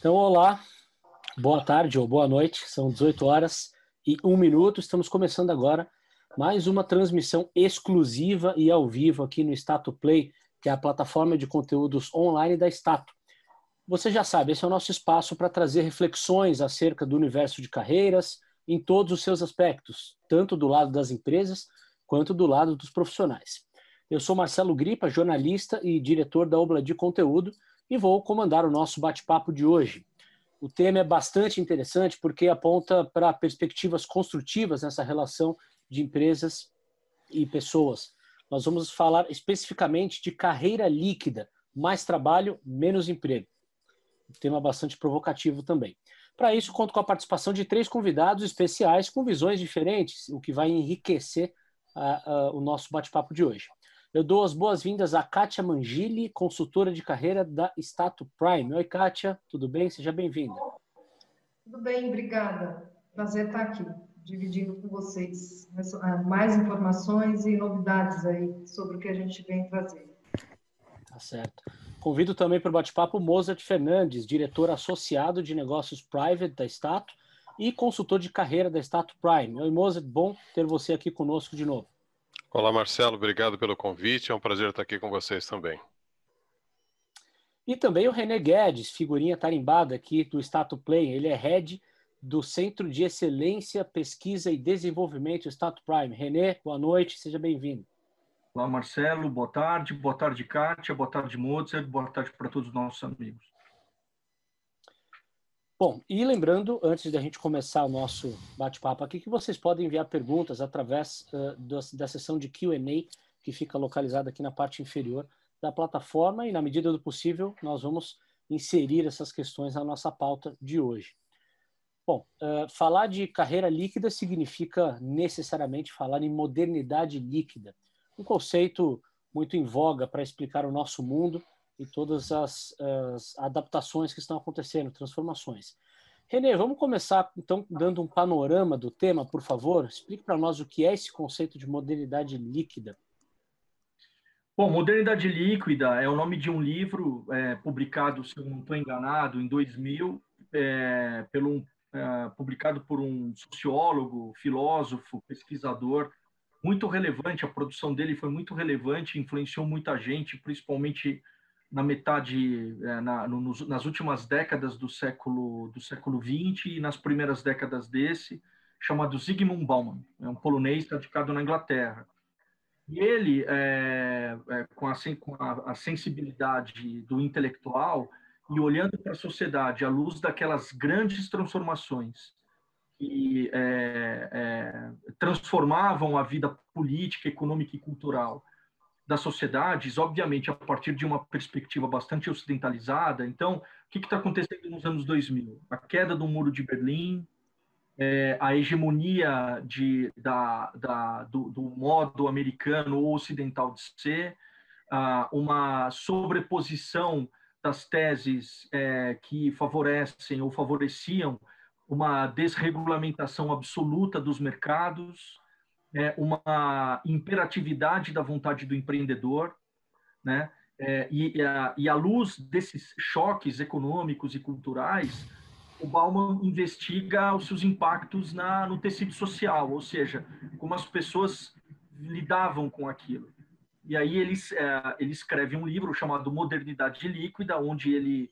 Então, olá, boa tarde ou boa noite, são 18 horas e um minuto. Estamos começando agora mais uma transmissão exclusiva e ao vivo aqui no Stato Play, que é a plataforma de conteúdos online da Stato. Você já sabe, esse é o nosso espaço para trazer reflexões acerca do universo de carreiras em todos os seus aspectos, tanto do lado das empresas quanto do lado dos profissionais. Eu sou Marcelo Gripa, jornalista e diretor da Obla de Conteúdo, e vou comandar o nosso bate-papo de hoje. O tema é bastante interessante porque aponta para perspectivas construtivas nessa relação de empresas e pessoas. Nós vamos falar especificamente de carreira líquida, mais trabalho, menos emprego. Um tema bastante provocativo também. Para isso, conto com a participação de três convidados especiais com visões diferentes, o que vai enriquecer uh, uh, o nosso bate-papo de hoje. Eu dou as boas-vindas a Kátia Mangili, consultora de carreira da Stato Prime. Oi, Kátia, tudo bem? Seja bem-vinda. Tudo bem, obrigada. Prazer estar aqui, dividindo com vocês ah, mais informações e novidades aí sobre o que a gente vem trazendo. Tá certo. Convido também para o bate-papo Mozart Fernandes, diretor associado de negócios private da Stato e consultor de carreira da Stato Prime. Oi, Mozart, bom ter você aqui conosco de novo. Olá, Marcelo, obrigado pelo convite. É um prazer estar aqui com vocês também. E também o René Guedes, figurinha tarimbada aqui do Stato Play. Ele é head do Centro de Excelência, Pesquisa e Desenvolvimento Stato Prime. René, boa noite, seja bem-vindo. Olá, Marcelo, boa tarde. Boa tarde, Kátia. Boa tarde, Mozart. Boa tarde para todos os nossos amigos. Bom, e lembrando, antes da gente começar o nosso bate-papo aqui, que vocês podem enviar perguntas através uh, da, da sessão de QA, que fica localizada aqui na parte inferior da plataforma, e na medida do possível, nós vamos inserir essas questões na nossa pauta de hoje. Bom, uh, falar de carreira líquida significa necessariamente falar em modernidade líquida, um conceito muito em voga para explicar o nosso mundo e todas as, as adaptações que estão acontecendo, transformações. Renê, vamos começar então dando um panorama do tema, por favor. Explique para nós o que é esse conceito de modernidade líquida. Bom, Modernidade Líquida é o nome de um livro é, publicado, se eu não estou enganado, em 2000, é, pelo, é, publicado por um sociólogo, filósofo, pesquisador, muito relevante. A produção dele foi muito relevante, influenciou muita gente, principalmente na metade, é, na, no, nas últimas décadas do século do século 20 e nas primeiras décadas desse, chamado Zygmunt Bauman, é um polonês radicado na Inglaterra. E ele, é, é, com, a, com a, a, sensibilidade do intelectual e olhando para a sociedade à luz daquelas grandes transformações que é, é, transformavam a vida política, econômica e cultural das sociedades, obviamente, a partir de uma perspectiva bastante ocidentalizada. Então, o que está acontecendo nos anos 2000? A queda do Muro de Berlim, é, a hegemonia de, da, da, do, do, modo americano ou ocidental de ser, ah, uma sobreposição das teses é, que favorecem ou favoreciam uma desregulamentação absoluta dos mercados, é, uma imperatividade da vontade do empreendedor, né? É, e, a, e à luz desses choques econômicos e culturais, o Bauman investiga os seus impactos na, no tecido social, ou seja, como as pessoas lidavam com aquilo. E aí ele, é, ele escreve um livro chamado Modernidade Líquida, onde ele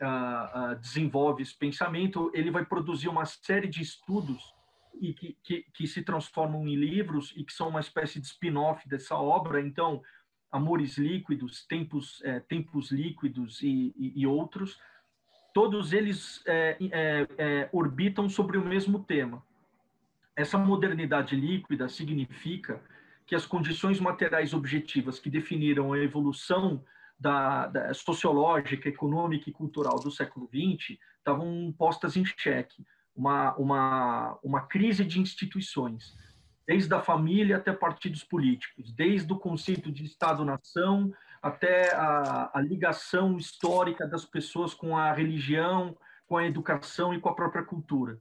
uh, uh, desenvolve esse pensamento. Ele vai produzir uma série de estudos e que, que, que, se transformam em livros e que são uma espécie de spin-off dessa obra. Então, Amores Líquidos, Tempos, é, Tempos Líquidos e, e, e, outros, todos eles é, é, é, orbitam sobre o mesmo tema. Essa modernidade líquida significa que as condições materiais objetivas que definiram a evolução da, da sociológica, econômica e cultural do século XX estavam postas em xeque uma, uma, uma crise de instituições, desde a família até partidos políticos, desde o conceito de Estado-nação até a, a ligação histórica das pessoas com a religião, com a educação e com a própria cultura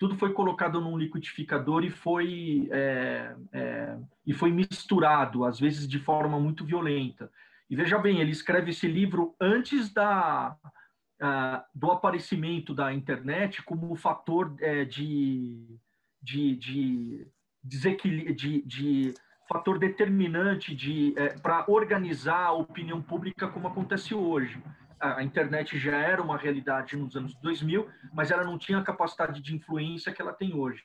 tudo foi colocado num liquidificador e foi é, é, e foi misturado, às vezes de forma muito violenta. E veja bem, ele escreve esse livro antes da do aparecimento da internet como fator é, de, de, de de, de fator determinante de é, para organizar a opinião pública como acontece hoje. A, internet já era uma realidade nos anos 2000, mas ela não tinha a capacidade de influência que ela tem hoje.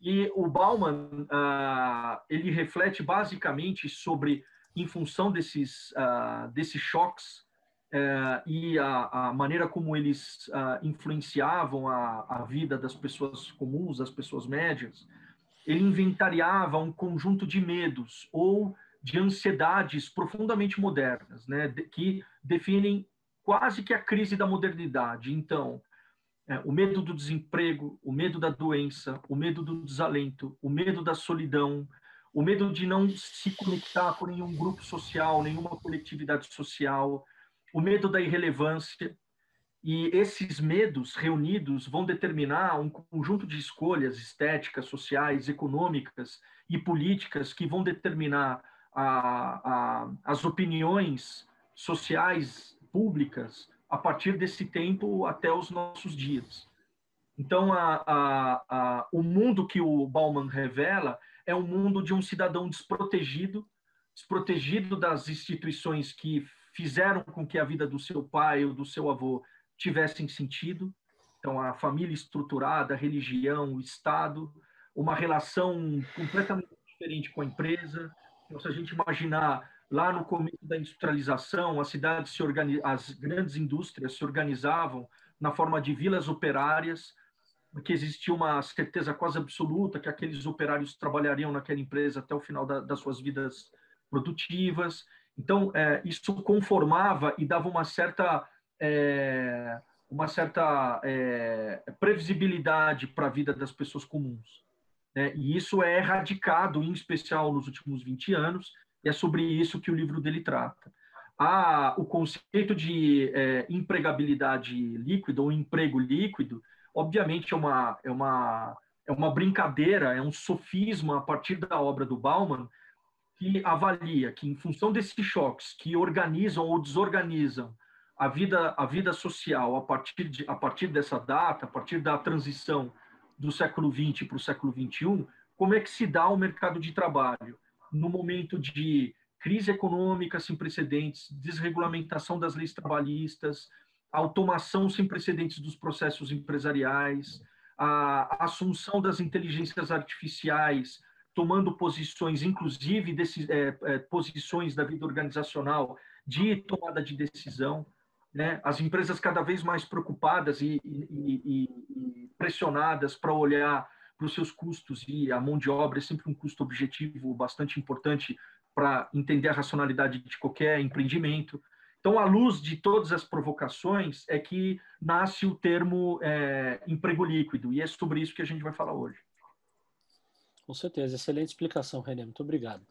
E o Bauman ele reflete basicamente sobre, em função desses desses choques uh, e a, a, maneira como eles influenciavam a, a vida das pessoas comuns, das pessoas médias, ele inventariava um conjunto de medos ou de ansiedades profundamente modernas, né, que definem quase que a crise da modernidade. Então, é, o medo do desemprego, o medo da doença, o medo do desalento, o medo da solidão, o medo de não se conectar com nenhum grupo social, nenhuma coletividade social, o medo da irrelevância, e esses medos reunidos vão determinar um conjunto de escolhas estéticas, sociais, econômicas e políticas que vão determinar a, a, as opiniões sociais públicas a partir desse tempo até os nossos dias. Então, a, o mundo que o Bauman revela é um mundo de um cidadão desprotegido, desprotegido das instituições que fizeram com que a vida do seu pai ou do seu avô tivessem sentido. Então, a família estruturada, a religião, o Estado, uma relação completamente diferente com a empresa. Então, se a gente imaginar lá no começo da industrialização, as cidades se organiz... as grandes indústrias se organizavam na forma de vilas operárias, que existia uma certeza quase absoluta que aqueles operários trabalhariam naquela empresa até o final da, das suas vidas produtivas. Então, é, isso conformava e dava uma certa é, uma certa é, previsibilidade para a vida das pessoas comuns. Né? E isso é erradicado, em especial nos últimos 20 anos, e é sobre isso que o livro dele trata. A, o conceito de é, empregabilidade líquida ou emprego líquido, obviamente é uma, é, uma, é uma brincadeira, é um sofisma a partir da obra do Bauman, que avalia que, em função desses choques que organizam ou desorganizam a vida, a vida social a partir, de, a partir dessa data, a partir da transição do século XX para o século XXI, como é que se dá o mercado de trabalho? No momento de crise econômica sem precedentes, desregulamentação das leis trabalhistas, automação sem precedentes dos processos empresariais, a assunção das inteligências artificiais, tomando posições, inclusive desse, é, é, posições da vida organizacional de tomada de decisão né? as empresas cada vez mais preocupadas e, e, e pressionadas para olhar para os seus custos e a mão de obra é sempre um custo objetivo bastante importante para entender a racionalidade de qualquer empreendimento. Então, à luz de todas as provocações, é que nasce o termo é, emprego líquido, e é sobre isso que a gente vai falar hoje. Com certeza, excelente explicação, René, muito obrigado.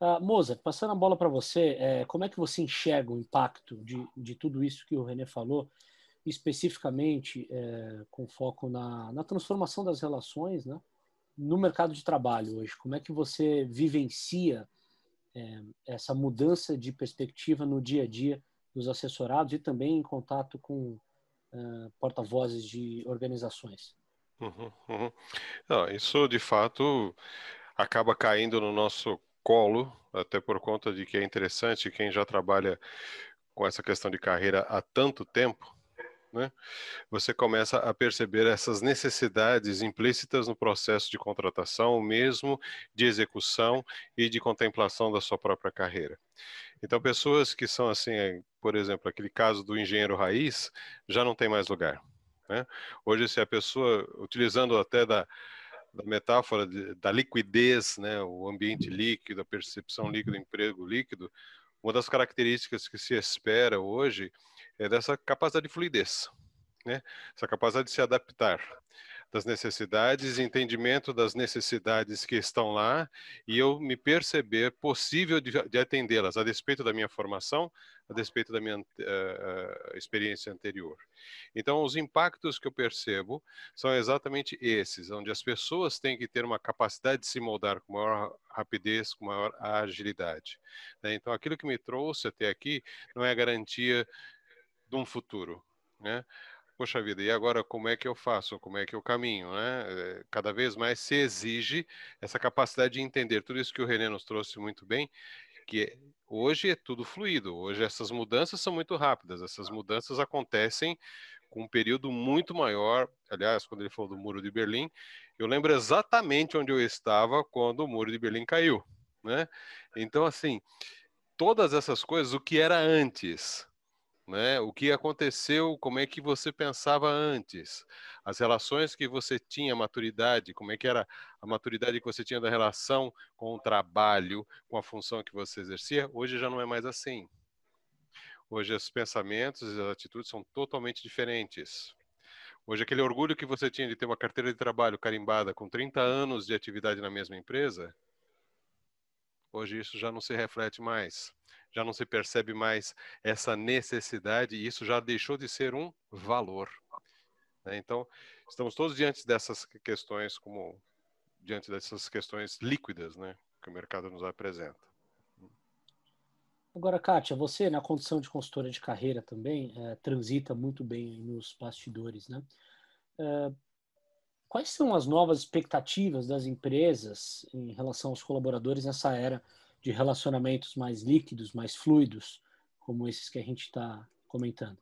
Uh, passando a bola para você, é, como é que você enxerga o impacto de, de tudo isso que o René falou, especificamente é, com foco na, na transformação das relações né, no mercado de trabalho hoje? Como é que você vivencia é, essa mudança de perspectiva no dia a dia dos assessorados e também em contato com uh, porta-vozes de organizações? Uhum, uhum. Não, isso de fato acaba caindo no nosso colo, até por conta de que é interessante quem já trabalha com essa questão de carreira há tanto tempo, né? Você começa a perceber essas necessidades implícitas no processo de contratação, mesmo de execução e de contemplação da sua própria carreira. Então, pessoas que são assim, por exemplo, aquele caso do engenheiro raiz, já não tem mais lugar. Né? Hoje, se a pessoa, utilizando até da, da metáfora de, da liquidez, né, o ambiente líquido, a percepção líquida, o emprego líquido, uma das características que se espera hoje é dessa capacidade de fluidez, né? essa capacidade de se adaptar das necessidades, entendimento das necessidades que estão lá e eu me perceber possível de, de atendê-las, a despeito da minha formação, a despeito da minha uh, experiência anterior. Então, os impactos que eu percebo são exatamente esses, onde as pessoas têm que ter uma capacidade de se moldar com maior rapidez, com maior agilidade. Né? Então, aquilo que me trouxe até aqui não é garantia de um futuro, né? Poxa vida, e agora como é que eu faço? Como é que eu caminho, né? Eh, cada vez mais se exige essa capacidade de entender tudo isso que o René nos trouxe muito bem, que hoje é tudo fluido, hoje essas mudanças são muito rápidas, essas mudanças acontecem com um período muito maior. Aliás, quando ele falou do Muro de Berlim, eu lembro exatamente onde eu estava quando o Muro de Berlim caiu, né? Então, assim, todas essas coisas, o que era antes, né? O que aconteceu, como é que você pensava antes, as relações que você tinha, maturidade, como é que era a maturidade que você tinha da relação com o trabalho, com a função que você exercia, hoje já não é mais assim. Hoje os pensamentos e as atitudes são totalmente diferentes. Hoje aquele orgulho que você tinha de ter uma carteira de trabalho carimbada com 30 anos de atividade na mesma empresa, hoje isso já não se reflete mais já não se percebe mais essa necessidade e isso já deixou de ser um valor. Né? Então, estamos todos diante dessas questões, como diante dessas questões líquidas, né, que o mercado nos apresenta. Agora, Kátia, você na condição de consultora de carreira também é, transita muito bem nos bastidores, né? É, quais são as novas expectativas das empresas em relação aos colaboradores nessa era de relacionamentos mais líquidos, mais fluidos, como esses que a gente está comentando?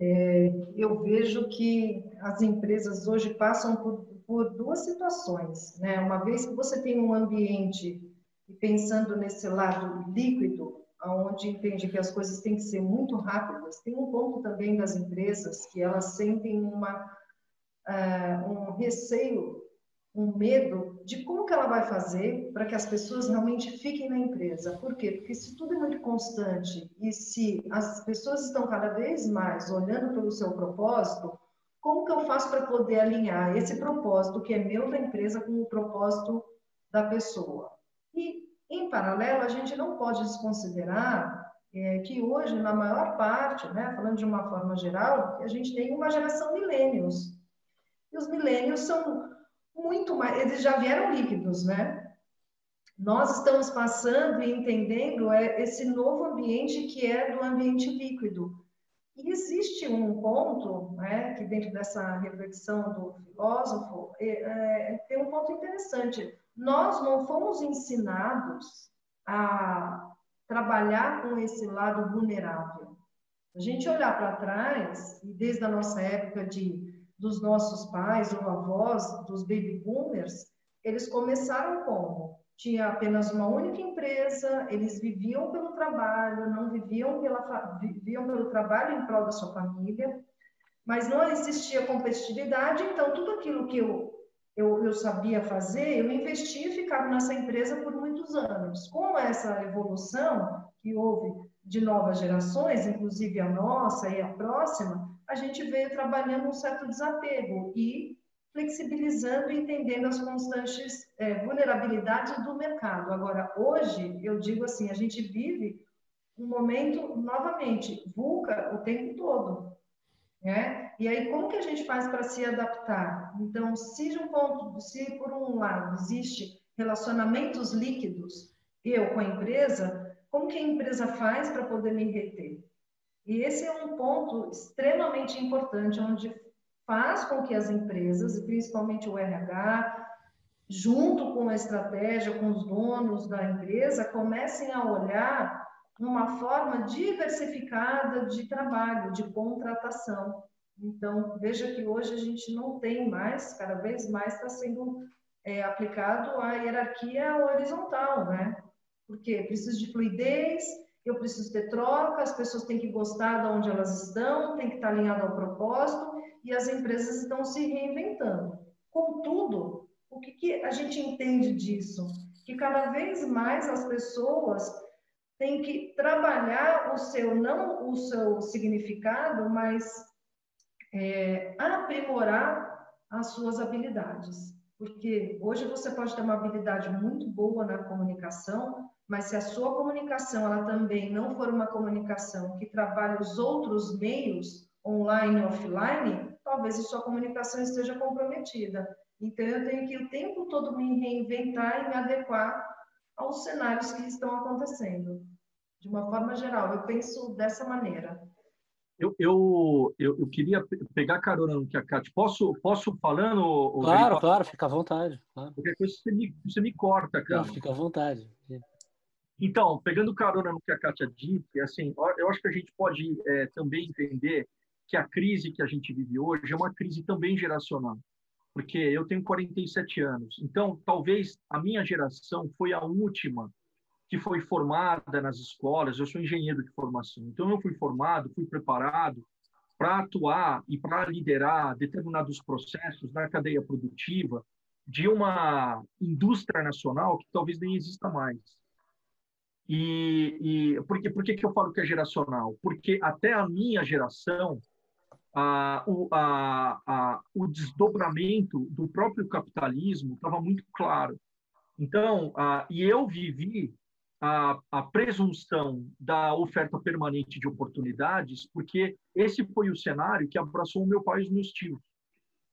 É, eu vejo que as empresas hoje passam por, por, duas situações. Né? Uma vez que você tem um ambiente, e pensando nesse lado líquido, onde entende que as coisas têm que ser muito rápidas, tem um ponto também das empresas que elas sentem uma, uh, um receio um medo de como que ela vai fazer para que as pessoas realmente fiquem na empresa. Por quê? Porque se tudo é muito constante e se as pessoas estão cada vez mais olhando pelo seu propósito, como que eu faço para poder alinhar esse propósito que é meu da empresa com o propósito da pessoa? E, em paralelo, a gente não pode desconsiderar é, que hoje, na maior parte, né, falando de uma forma geral, a gente tem uma geração milênios. E os milênios são muito mais, eles já vieram líquidos, né? Nós estamos passando e entendendo é, esse novo ambiente que é do ambiente líquido. E existe um ponto, né, que dentro dessa reflexão do filósofo, é, é, tem um ponto interessante. Nós não fomos ensinados a trabalhar com esse lado vulnerável. A gente olhar para trás, e desde a nossa época de dos nossos pais ou avós, dos baby boomers, eles começaram como? Tinha apenas uma única empresa, eles viviam pelo trabalho, não viviam, pela, viviam pelo trabalho em prol da sua família, mas não existia competitividade, então tudo aquilo que eu, eu, eu sabia fazer, eu investia e ficava nessa empresa por muitos anos. Com essa evolução que houve de novas gerações, inclusive a nossa e a próxima, a gente veio trabalhando um certo desapego e flexibilizando e entendendo as constantes é, vulnerabilidades do mercado. Agora, hoje, eu digo assim, a gente vive um momento, novamente, vulca o tempo todo. Né? E aí, como que a gente faz para se adaptar? Então, se um ponto, se por um lado existe relacionamentos líquidos, eu com a empresa, como que a empresa faz para poder me reter? E esse é um ponto extremamente importante, onde faz com que as empresas, e principalmente o RH, junto com a estratégia, com os donos da empresa, comecem a olhar uma forma diversificada de trabalho, de contratação. Então, veja que hoje a gente não tem mais, cada vez mais está sendo é, aplicado a hierarquia horizontal, né? Porque precisa de fluidez, eu preciso ter troca, as pessoas têm que gostar de onde elas estão, tem que estar alinhado ao propósito, e as empresas estão se reinventando. Contudo, o que, que a gente entende disso? Que cada vez mais as pessoas têm que trabalhar o seu, não o seu significado, mas é, aprimorar as suas habilidades. Porque hoje você pode ter uma habilidade muito boa na comunicação, mas se a sua comunicação ela também não for uma comunicação que trabalhe os outros meios, online e offline, talvez a sua comunicação esteja comprometida. Então, eu tenho que o tempo todo me reinventar e me adequar aos cenários que estão acontecendo. De uma forma geral, eu penso dessa maneira. Eu, eu, eu, eu, queria pegar carona no que a Cátia. Posso, posso falando? Claro, claro, fica à vontade. Claro. Qualquer coisa você me, você me corta, cara. Não, fica à vontade. Então, pegando carona no que a Kátia disse, assim, eu acho que a gente pode é, também entender que a crise que a gente vive hoje é uma crise também geracional. Porque eu tenho 47 anos. Então, talvez a minha geração foi a última que foi formada nas escolas. Eu sou engenheiro de formação. Então, eu fui formado, fui preparado para atuar e para liderar determinados processos na cadeia produtiva de uma indústria nacional que talvez nem exista mais. E, e por, que, por que, que eu falo que é geracional? Porque até a minha geração, a, o, a, a, o desdobramento do próprio capitalismo estava muito claro. Então, a, e eu vivi a, a presunção da oferta permanente de oportunidades, porque esse foi o cenário que abraçou o meu pai e os meus tios.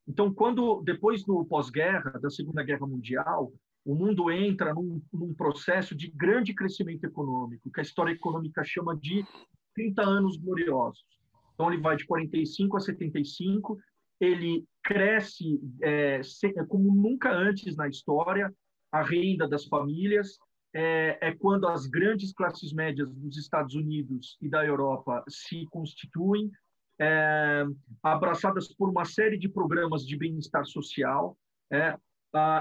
Então, quando depois do pós-guerra, da Segunda Guerra Mundial, o mundo entra num, num, processo de grande crescimento econômico, que a história econômica chama de 30 anos gloriosos. Então, ele vai de 45 a 75, ele cresce é, como nunca antes na história, a renda das famílias, é, é, quando as grandes classes médias dos Estados Unidos e da Europa se constituem, é, abraçadas por uma série de programas de bem-estar social, é,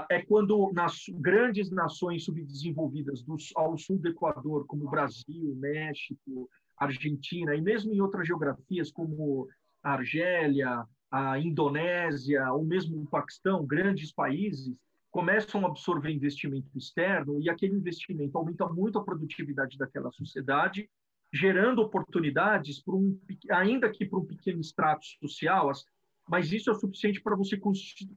é quando nas grandes nações subdesenvolvidas do, ao sul do Equador, como Brasil, México, Argentina, e mesmo em outras geografias como a Argélia, a Indonésia, ou mesmo o Paquistão, grandes países, começam a absorver investimento externo e aquele investimento aumenta muito a produtividade daquela sociedade, gerando oportunidades para um, ainda que para um pequeno extrato social, mas isso é suficiente para você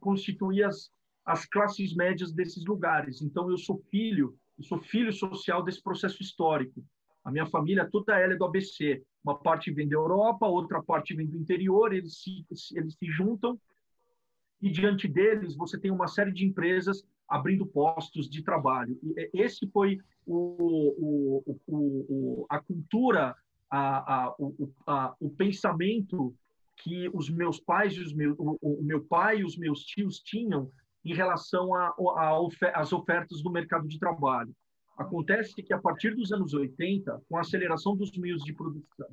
constituir as, as classes médias desses lugares. Então, eu sou filho, eu sou filho social desse processo histórico. A minha família toda ela é do ABC. Uma parte vem da Europa, outra parte vem do interior, eles se, eles se juntam e diante deles você tem uma série de empresas abrindo postos de trabalho. E esse foi o, o, o, a cultura, a, a, o, a, o pensamento que os meus pais os meus, o meu pai e os meus tios tinham em relação às ofertas do mercado de trabalho. Acontece que, a partir dos anos 80, com a aceleração dos meios de produção,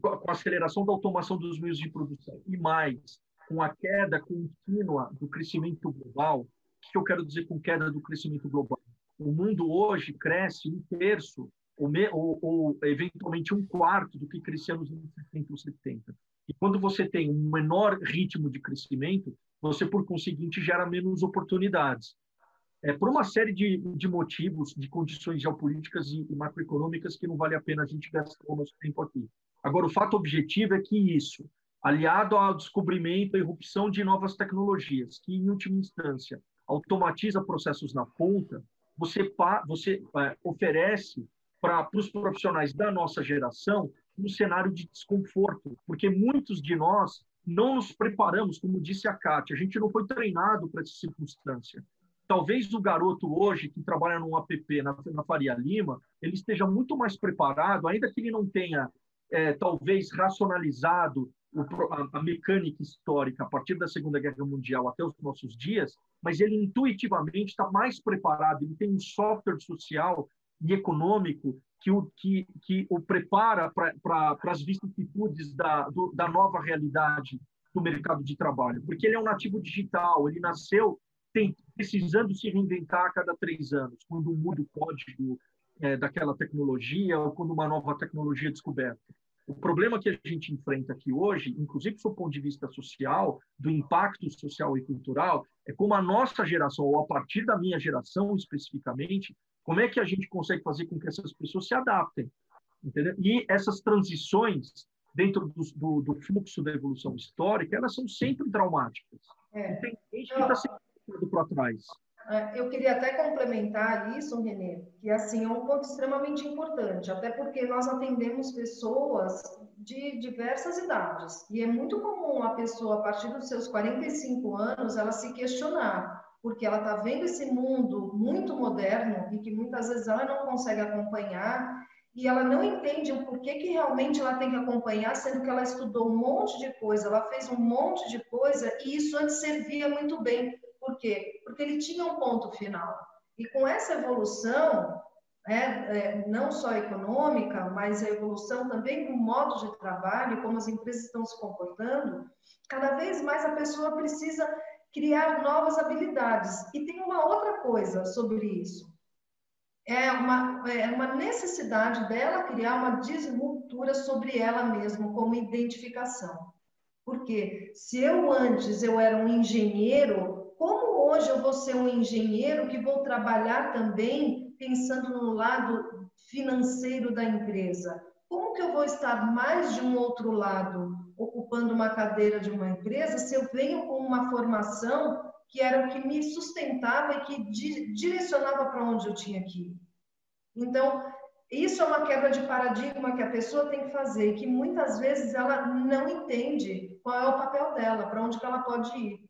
com a aceleração da automação dos meios de produção e mais com a queda contínua do crescimento global, o que eu quero dizer com queda do crescimento global? O mundo hoje cresce um terço ou, ou, ou eventualmente um quarto do que crescia nos anos 60 ou 70. E quando você tem um menor ritmo de crescimento, você, por conseguinte, gera menos oportunidades. É, por uma série de, de motivos, de condições geopolíticas e, e macroeconômicas que não vale a pena a gente gastar o nosso tempo aqui. Agora, o fato objetivo é que isso, aliado ao descobrimento e irrupção de novas tecnologias, que, em última instância, automatiza processos na ponta, você, você é, oferece para os profissionais da nossa geração um cenário de desconforto, porque muitos de nós não nos preparamos, como disse a Kátia, a gente não foi treinado para essa circunstância. Talvez o garoto hoje, que trabalha num app na, na Faria Lima, ele esteja muito mais preparado, ainda que ele não tenha, é, talvez, racionalizado o, a, a mecânica histórica a partir da Segunda Guerra Mundial até os nossos dias, mas ele intuitivamente está mais preparado, ele tem um software social e econômico que o, que, que o prepara para as vicissitudes da, do, da nova realidade do mercado de trabalho, porque ele é um nativo digital, ele nasceu tem, precisando se reinventar a cada três anos, quando muda o código é, daquela tecnologia ou quando uma nova tecnologia é descoberta. O problema que a gente enfrenta aqui hoje, inclusive do ponto de vista social, do impacto social e cultural, é como a nossa geração, ou a partir da minha geração especificamente, como é que a gente consegue fazer com que essas pessoas se adaptem? Entendeu? E essas transições dentro do, do, do fluxo da evolução histórica, elas são sempre traumáticas. É. tem gente que está sempre para trás. É, eu queria até complementar isso, Renê, que assim é um ponto extremamente importante, até porque nós atendemos pessoas de diversas idades e é muito comum a pessoa a partir dos seus 45 anos ela se questionar porque ela está vendo esse mundo muito moderno e que muitas vezes ela não consegue acompanhar e ela não entende o porquê que realmente ela tem que acompanhar, sendo que ela estudou um monte de coisa, ela fez um monte de coisa e isso antes servia muito bem. Por quê? Porque ele tinha um ponto final. E com essa evolução, né, é, não só econômica, mas a evolução também do modo de trabalho, como as empresas estão se comportando, cada vez mais a pessoa precisa criar novas habilidades. E tem uma outra coisa sobre isso é uma, é uma necessidade dela criar uma disruptura sobre ela mesma como identificação. Porque se eu antes eu era um engenheiro, como hoje eu vou ser um engenheiro que vou trabalhar também pensando no lado financeiro da empresa? Como que eu vou estar mais de um outro lado, ocupando uma cadeira de uma empresa, se eu venho com uma formação que era o que me sustentava e que di direcionava para onde eu tinha que ir. Então, isso é uma quebra de paradigma que a pessoa tem que fazer e que muitas vezes ela não entende qual é o papel dela, para onde que ela pode ir.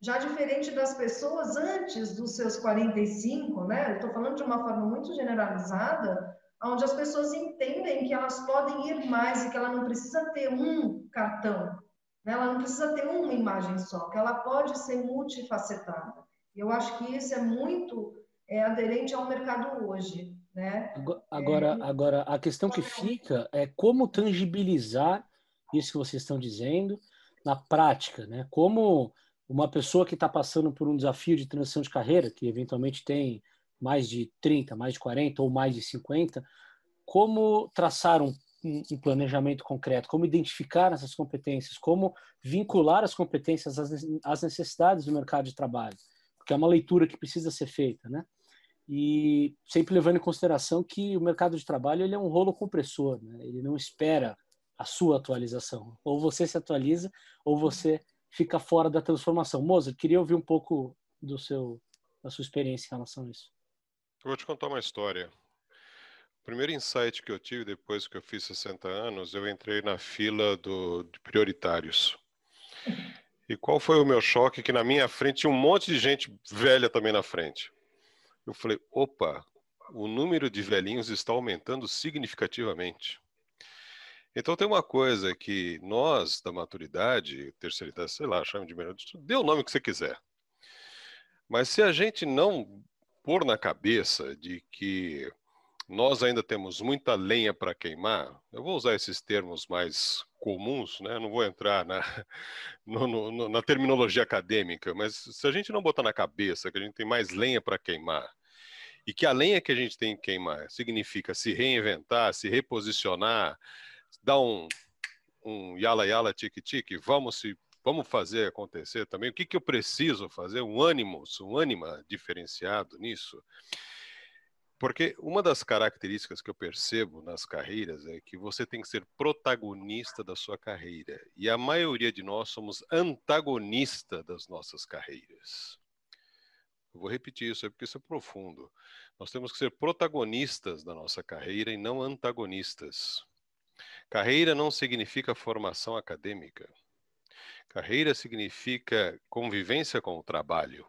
Já diferente das pessoas antes dos seus 45, né? Estou falando de uma forma muito generalizada, onde as pessoas entendem que elas podem ir mais e que ela não precisa ter um cartão, né? Ela não precisa ter uma imagem só, que ela pode ser multifacetada. Eu acho que isso é muito é, aderente ao mercado hoje. Né? Agora, é... agora, a questão que fica é como tangibilizar isso que vocês estão dizendo na prática, né? Como uma pessoa que está passando por um desafio de transição de carreira, que eventualmente tem mais de 30, mais de 40 ou mais de 50, como traçar um um planejamento concreto, como identificar essas competências, como vincular as competências às necessidades do mercado de trabalho, porque é uma leitura que precisa ser feita, né? E sempre levando em consideração que o mercado de trabalho ele é um rolo compressor, né? ele não espera a sua atualização. Ou você se atualiza, ou você fica fora da transformação. Moza, queria ouvir um pouco do seu, da sua experiência em relação a isso. Eu vou te contar uma história primeiro insight que eu tive depois que eu fiz 60 anos, eu entrei na fila do, de prioritários. E qual foi o meu choque? Que na minha frente tinha um monte de gente velha também na frente. Eu falei, opa, o número de velhinhos está aumentando significativamente. Então tem uma coisa que nós, da maturidade, terceira idade, sei lá, chame de melhor, dê o nome que você quiser. Mas se a gente não pôr na cabeça de que nós ainda temos muita lenha para queimar. Eu vou usar esses termos mais comuns, né? não vou entrar na, no, no, na terminologia acadêmica, mas se a gente não botar na cabeça que a gente tem mais lenha para queimar e que a lenha que a gente tem que queimar significa se reinventar, se reposicionar, dar um, um yala yala tique tique, vamos se vamos fazer acontecer também. O que, que eu preciso fazer? Um ânimo, um ânima diferenciado nisso. Porque uma das características que eu percebo nas carreiras é que você tem que ser protagonista da sua carreira. E a maioria de nós somos antagonista das nossas carreiras. Eu vou repetir isso, é porque isso é profundo. Nós temos que ser protagonistas da nossa carreira e não antagonistas. Carreira não significa formação acadêmica. Carreira significa convivência com o trabalho.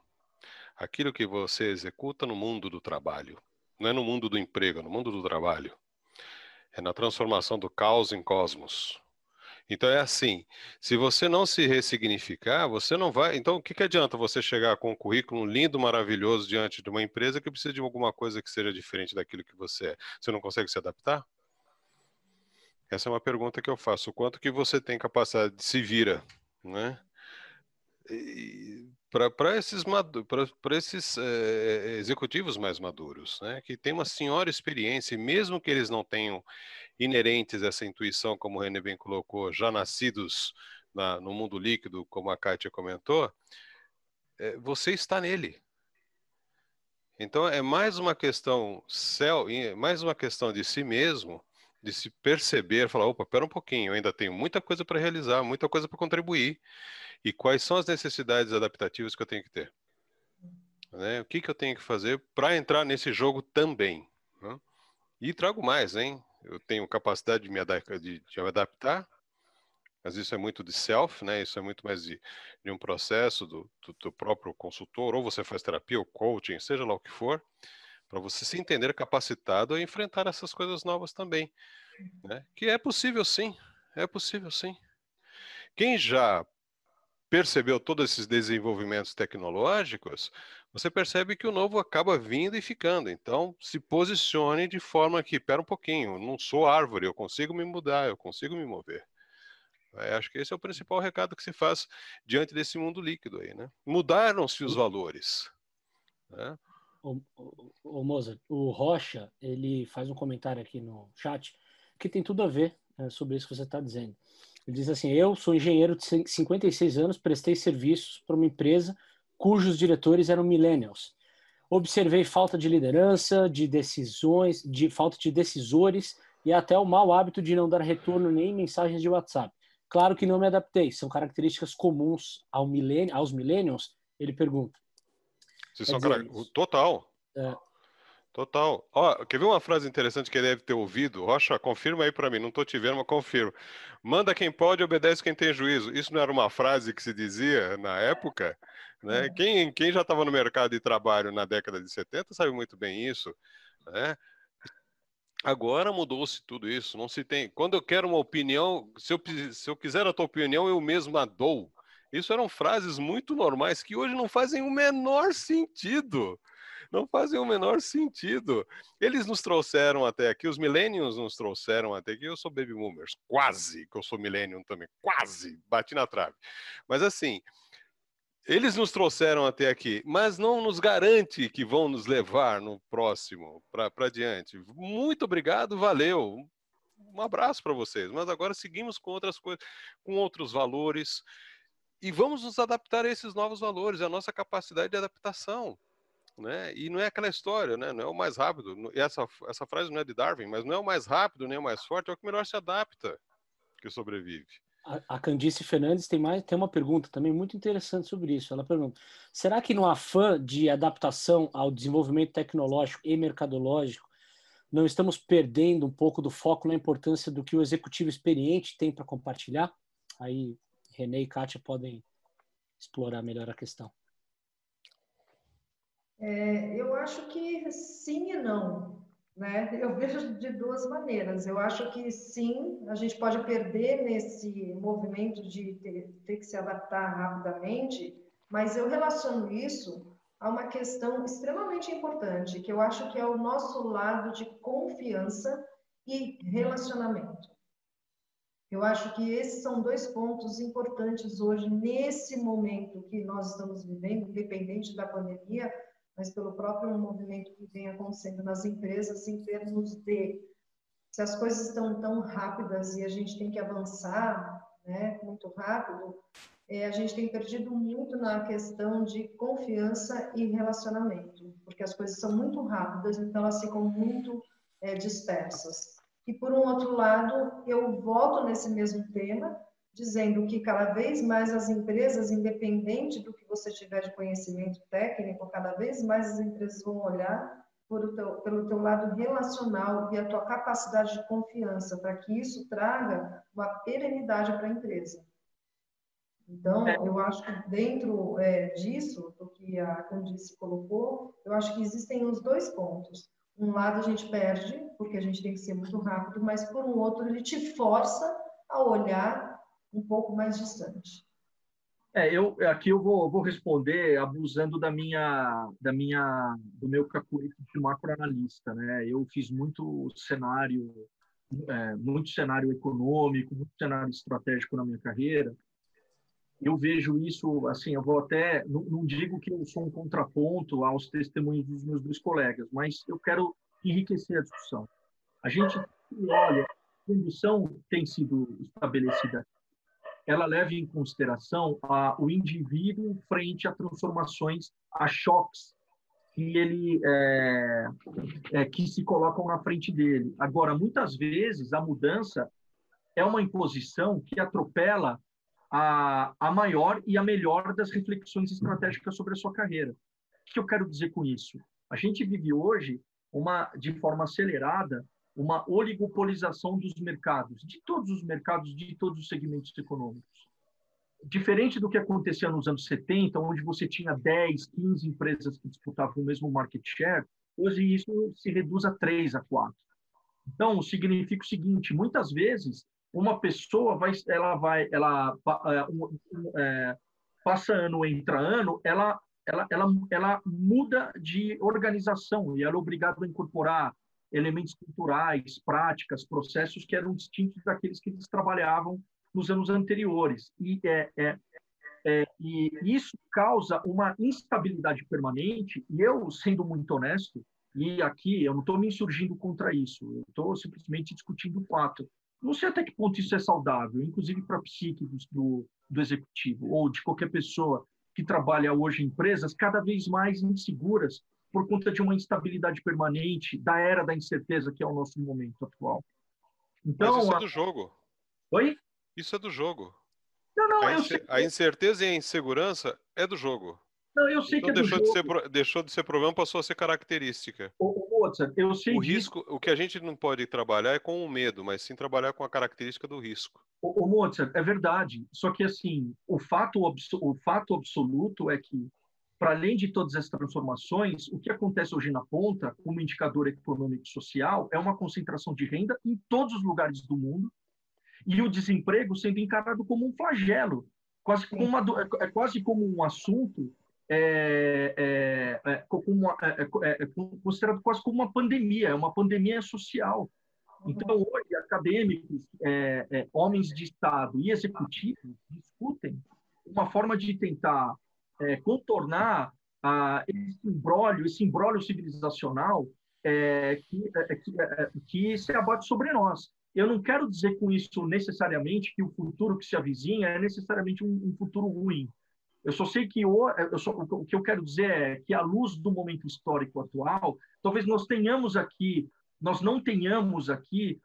Aquilo que você executa no mundo do trabalho não é no mundo do emprego, é no mundo do trabalho. É na transformação do caos em cosmos. Então é assim, se você não se ressignificar, você não vai. Então, o que, que adianta você chegar com um currículo lindo, maravilhoso diante de uma empresa que precisa de alguma coisa que seja diferente daquilo que você é? Você não consegue se adaptar? Essa é uma pergunta que eu faço. O quanto que você tem capacidade de se vira, né? para esses, pra, esses é, executivos mais maduros, né, que têm uma senhora experiência, e mesmo que eles não tenham inerentes essa intuição, como o René bem colocou, já nascidos na, no mundo líquido, como a Kátia comentou, é, você está nele. Então é mais uma questão céu, mais uma questão de si mesmo, de se perceber, falar, opa, pera um pouquinho, eu ainda tenho muita coisa para realizar, muita coisa para contribuir e quais são as necessidades adaptativas que eu tenho que ter. Né? O que, que eu tenho que fazer para entrar nesse jogo também. Né? E trago mais, hein? Eu tenho capacidade de me, de, de me adaptar, mas isso é muito de self, né? Isso é muito mais de, de um processo do, do, do, próprio consultor, ou você faz terapia ou coaching, seja lá o que for. Para você se entender capacitado a enfrentar essas coisas novas também, né? Que é possível sim, é possível sim. Quem já percebeu todos esses desenvolvimentos tecnológicos, você percebe que o novo acaba vindo e ficando. Então, se posicione de forma que, pera um pouquinho, não sou árvore, eu consigo me mudar, eu consigo me mover. É, acho que esse é o principal recado que se faz diante desse mundo líquido aí, né? Mudaram-se os valores. Né? O, o, o, Mozart, o Rocha, ele faz um comentário aqui no chat que tem tudo a ver né, sobre isso que você está dizendo. Ele diz assim: Eu sou engenheiro de 56 anos, prestei serviços para uma empresa cujos diretores eram millennials. Observei falta de liderança, de decisões, de falta de decisores e até o mau hábito de não dar retorno nem mensagens de WhatsApp. Claro que não me adaptei, são características comuns ao aos millennials. Ele pergunta. Vocês são dizer, Total. É. Total. Ó, quer ver uma frase interessante que ele deve ter ouvido? Rocha, confirma aí para mim, não estou te vendo, mas confirma. Manda quem pode, obedece quem tem juízo. Isso não era uma frase que se dizia na época? Né? É. Quem, quem já estava no mercado de trabalho na década de 70 sabe muito bem isso. Né? Agora mudou-se tudo isso. Não se tem. Quando eu quero uma opinião, se eu, se eu quiser a tua opinião, eu mesmo a dou. Isso eram frases muito normais que hoje não fazem o menor sentido. Não fazem o menor sentido. Eles nos trouxeram até aqui, os millennials nos trouxeram até aqui. Eu sou baby boomers, quase que eu sou millennium também, quase bati na trave. Mas assim, eles nos trouxeram até aqui, mas não nos garante que vão nos levar no próximo para diante. Muito obrigado, valeu. Um abraço para vocês. Mas agora seguimos com outras coisas, com outros valores e vamos nos adaptar a esses novos valores, a nossa capacidade de adaptação. Né? E não é aquela história, né? não é o mais rápido. Essa, essa frase não é de Darwin, mas não é o mais rápido nem o mais forte, é o que melhor se adapta que sobrevive. A, a Candice Fernandes tem mais tem uma pergunta também muito interessante sobre isso. Ela pergunta: será que no afã de adaptação ao desenvolvimento tecnológico e mercadológico, não estamos perdendo um pouco do foco na importância do que o executivo experiente tem para compartilhar? Aí René e Kátia podem explorar melhor a questão. É, eu acho que sim e não. Né? Eu vejo de duas maneiras. Eu acho que sim, a gente pode perder nesse movimento de ter, ter que se adaptar rapidamente, mas eu relaciono isso a uma questão extremamente importante, que eu acho que é o nosso lado de confiança e relacionamento. Eu acho que esses são dois pontos importantes hoje, nesse momento que nós estamos vivendo, independente da pandemia, mas pelo próprio movimento que vem acontecendo nas empresas em termos de se as coisas estão tão rápidas e a gente tem que avançar né, muito rápido, é, a gente tem perdido muito na questão de confiança e relacionamento, porque as coisas são muito rápidas, então elas ficam muito é, dispersas. E por um outro lado, eu volto nesse mesmo tema, dizendo que cada vez mais as empresas, independente do que você tiver de conhecimento técnico, cada vez mais as empresas vão olhar teu, pelo teu lado relacional e a tua capacidade de confiança, para que isso traga uma perenidade para a empresa. Então, é. eu acho que dentro é, disso, do que a Candice colocou, eu acho que existem os dois pontos. Um lado a gente perde, porque a gente tem que ser muito rápido, mas por um outro ele te força a olhar um pouco mais distante. É, eu aqui eu vou, vou responder abusando da minha da minha do meu currículo de macroanalista, né? Eu fiz muito cenário é, muito cenário econômico, muito cenário estratégico na minha carreira. Eu vejo isso assim, eu vou até não, não digo que eu sou um contraponto aos testemunhos dos meus dois colegas, mas eu quero enriquecer a discussão. A gente olha, a condição tem sido estabelecida ela leva em consideração a, o indivíduo frente a transformações, a choques que ele é, é, que se colocam na frente dele. Agora, muitas vezes a mudança é uma imposição que atropela a, a maior e a melhor das reflexões estratégicas sobre a sua carreira. O que eu quero dizer com isso? A gente vive hoje uma de forma acelerada uma oligopolização dos mercados, de todos os mercados, de todos os segmentos econômicos. Diferente do que acontecia nos anos 70, onde você tinha 10, 15 empresas que disputavam o mesmo market share, hoje isso se reduz a 3 a 4. Então, significa o seguinte, muitas vezes uma pessoa vai, ela vai, ela é, é, passa ano, entra ano, ela, ela, ela, ela muda de organização e ela é obrigada a incorporar elementos culturais, práticas, processos que eram distintos daqueles que eles trabalhavam nos anos anteriores. E, é, é, é, e isso causa uma instabilidade permanente. E eu, sendo muito honesto, e aqui eu não estou me insurgindo contra isso, eu estou simplesmente discutindo o fato. Não sei até que ponto isso é saudável, inclusive para a psique do, do executivo ou de qualquer pessoa que trabalha hoje em empresas cada vez mais inseguras por conta de uma instabilidade permanente, da era da incerteza que é o nosso momento atual. Então, Mas isso é do jogo. Oi? Isso é do jogo. Não, não, a, eu sei... a incerteza e a insegurança é do jogo. Não, eu sei então que é deixou, de ser, deixou de ser problema, passou a ser característica. O, Eu sei o risco, o que a gente não pode trabalhar é com o medo, mas sim trabalhar com a característica do risco. O, o Mozart, é verdade. Só que assim, o fato, o fato absoluto é que para além de todas essas transformações, o que acontece hoje na ponta, como indicador econômico e social, é uma concentração de renda em todos os lugares do mundo e o desemprego sendo encarado como um flagelo, quase como, uma, é, é quase como um assunto é, é, é, é, é, é, considerado quase como uma pandemia, é uma pandemia social. Então, hoje, acadêmicos, homens de Estado e executivos discutem uma forma de tentar contornar ah, esse imbróglio, esse imbróglio civilizacional que, que, que se abate sobre nós. Eu não quero dizer com isso necessariamente que o futuro que se avizinha é necessariamente um, um futuro ruim. Eu só sei que o, só, o que eu quero dizer é que, à luz do momento histórico atual, talvez nós tenhamos aqui, nós não tenhamos aqui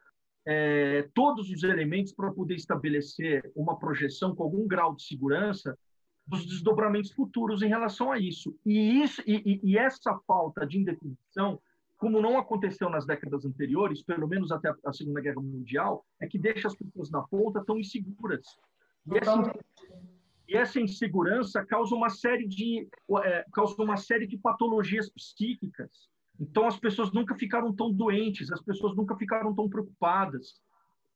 é, todos os elementos para poder estabelecer uma projeção com algum grau de segurança dos desdobramentos futuros em relação a isso. E, isso, e, e essa falta de indefinição, como não aconteceu nas décadas anteriores, pelo menos até a Segunda Guerra Mundial, é que deixa as pessoas na ponta tão inseguras. E essa, e essa insegurança causa uma série de é, causa uma série de patologias psíquicas. Então as pessoas nunca ficaram tão doentes, as pessoas nunca ficaram tão preocupadas,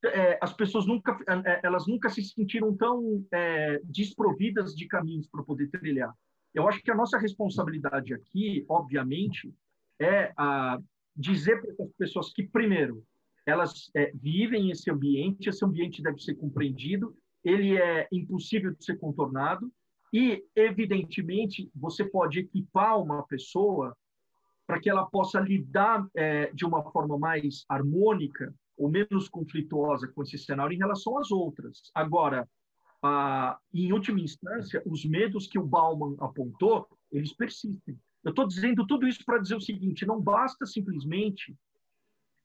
é, as pessoas nunca é, elas nunca se sentiram tão é, desprovidas de caminhos para poder trilhar. Eu acho que a nossa responsabilidade aqui, obviamente, é a dizer para as pessoas que primeiro elas é, vivem esse ambiente, esse ambiente deve ser compreendido ele é impossível de ser contornado e, evidentemente, você pode equipar uma pessoa para que ela possa lidar é, de uma forma mais harmônica ou menos conflituosa com esse cenário em relação às outras. Agora, a, em última instância, os medos que o Bauman apontou, eles persistem. Eu estou dizendo tudo isso para dizer o seguinte: não basta simplesmente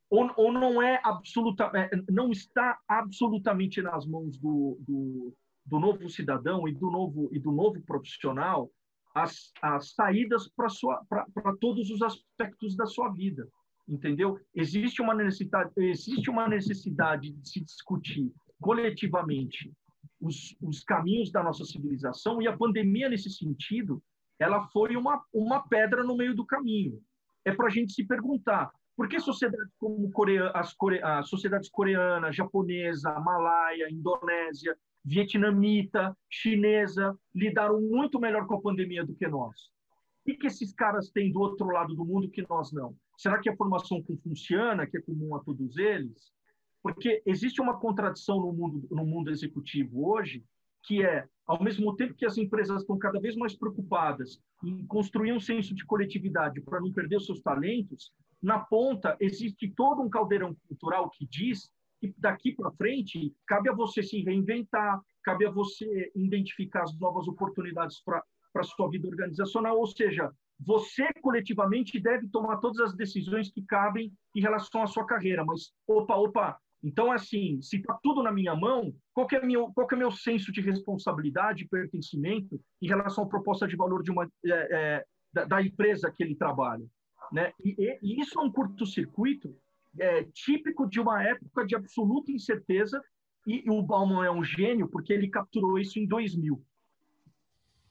ou, ou não é absoluta, é, não está absolutamente nas mãos do, do, do novo cidadão e do novo e do novo profissional as, as saídas para todos os aspectos da sua vida, entendeu? Existe uma necessidade existe uma necessidade de se discutir coletivamente os, os caminhos da nossa civilização e a pandemia nesse sentido ela foi uma uma pedra no meio do caminho. É para a gente se perguntar por que sociedades como as, core, as sociedades coreana, japonesa, malaia, indonésia, vietnamita, chinesa lidaram muito melhor com a pandemia do que nós? O que esses caras têm do outro lado do mundo que nós não? Será que a formação confuciana, que é comum a todos eles? Porque existe uma contradição no mundo, no mundo executivo hoje, que é, ao mesmo tempo que as empresas estão cada vez mais preocupadas em construir um senso de coletividade para não perder os seus talentos, na ponta existe todo um caldeirão cultural que diz que daqui para frente cabe a você se reinventar, cabe a você identificar as novas oportunidades para a sua vida organizacional, ou seja, você coletivamente deve tomar todas as decisões que cabem em relação à sua carreira, mas opa, opa, então assim, se está tudo na minha mão, qual é meu, qual é meu senso de responsabilidade pertencimento em relação à proposta de valor de uma é, é, da, da empresa que ele trabalha? Né? E, e isso é um curto-circuito é, típico de uma época de absoluta incerteza, e, e o Bauman é um gênio porque ele capturou isso em 2000.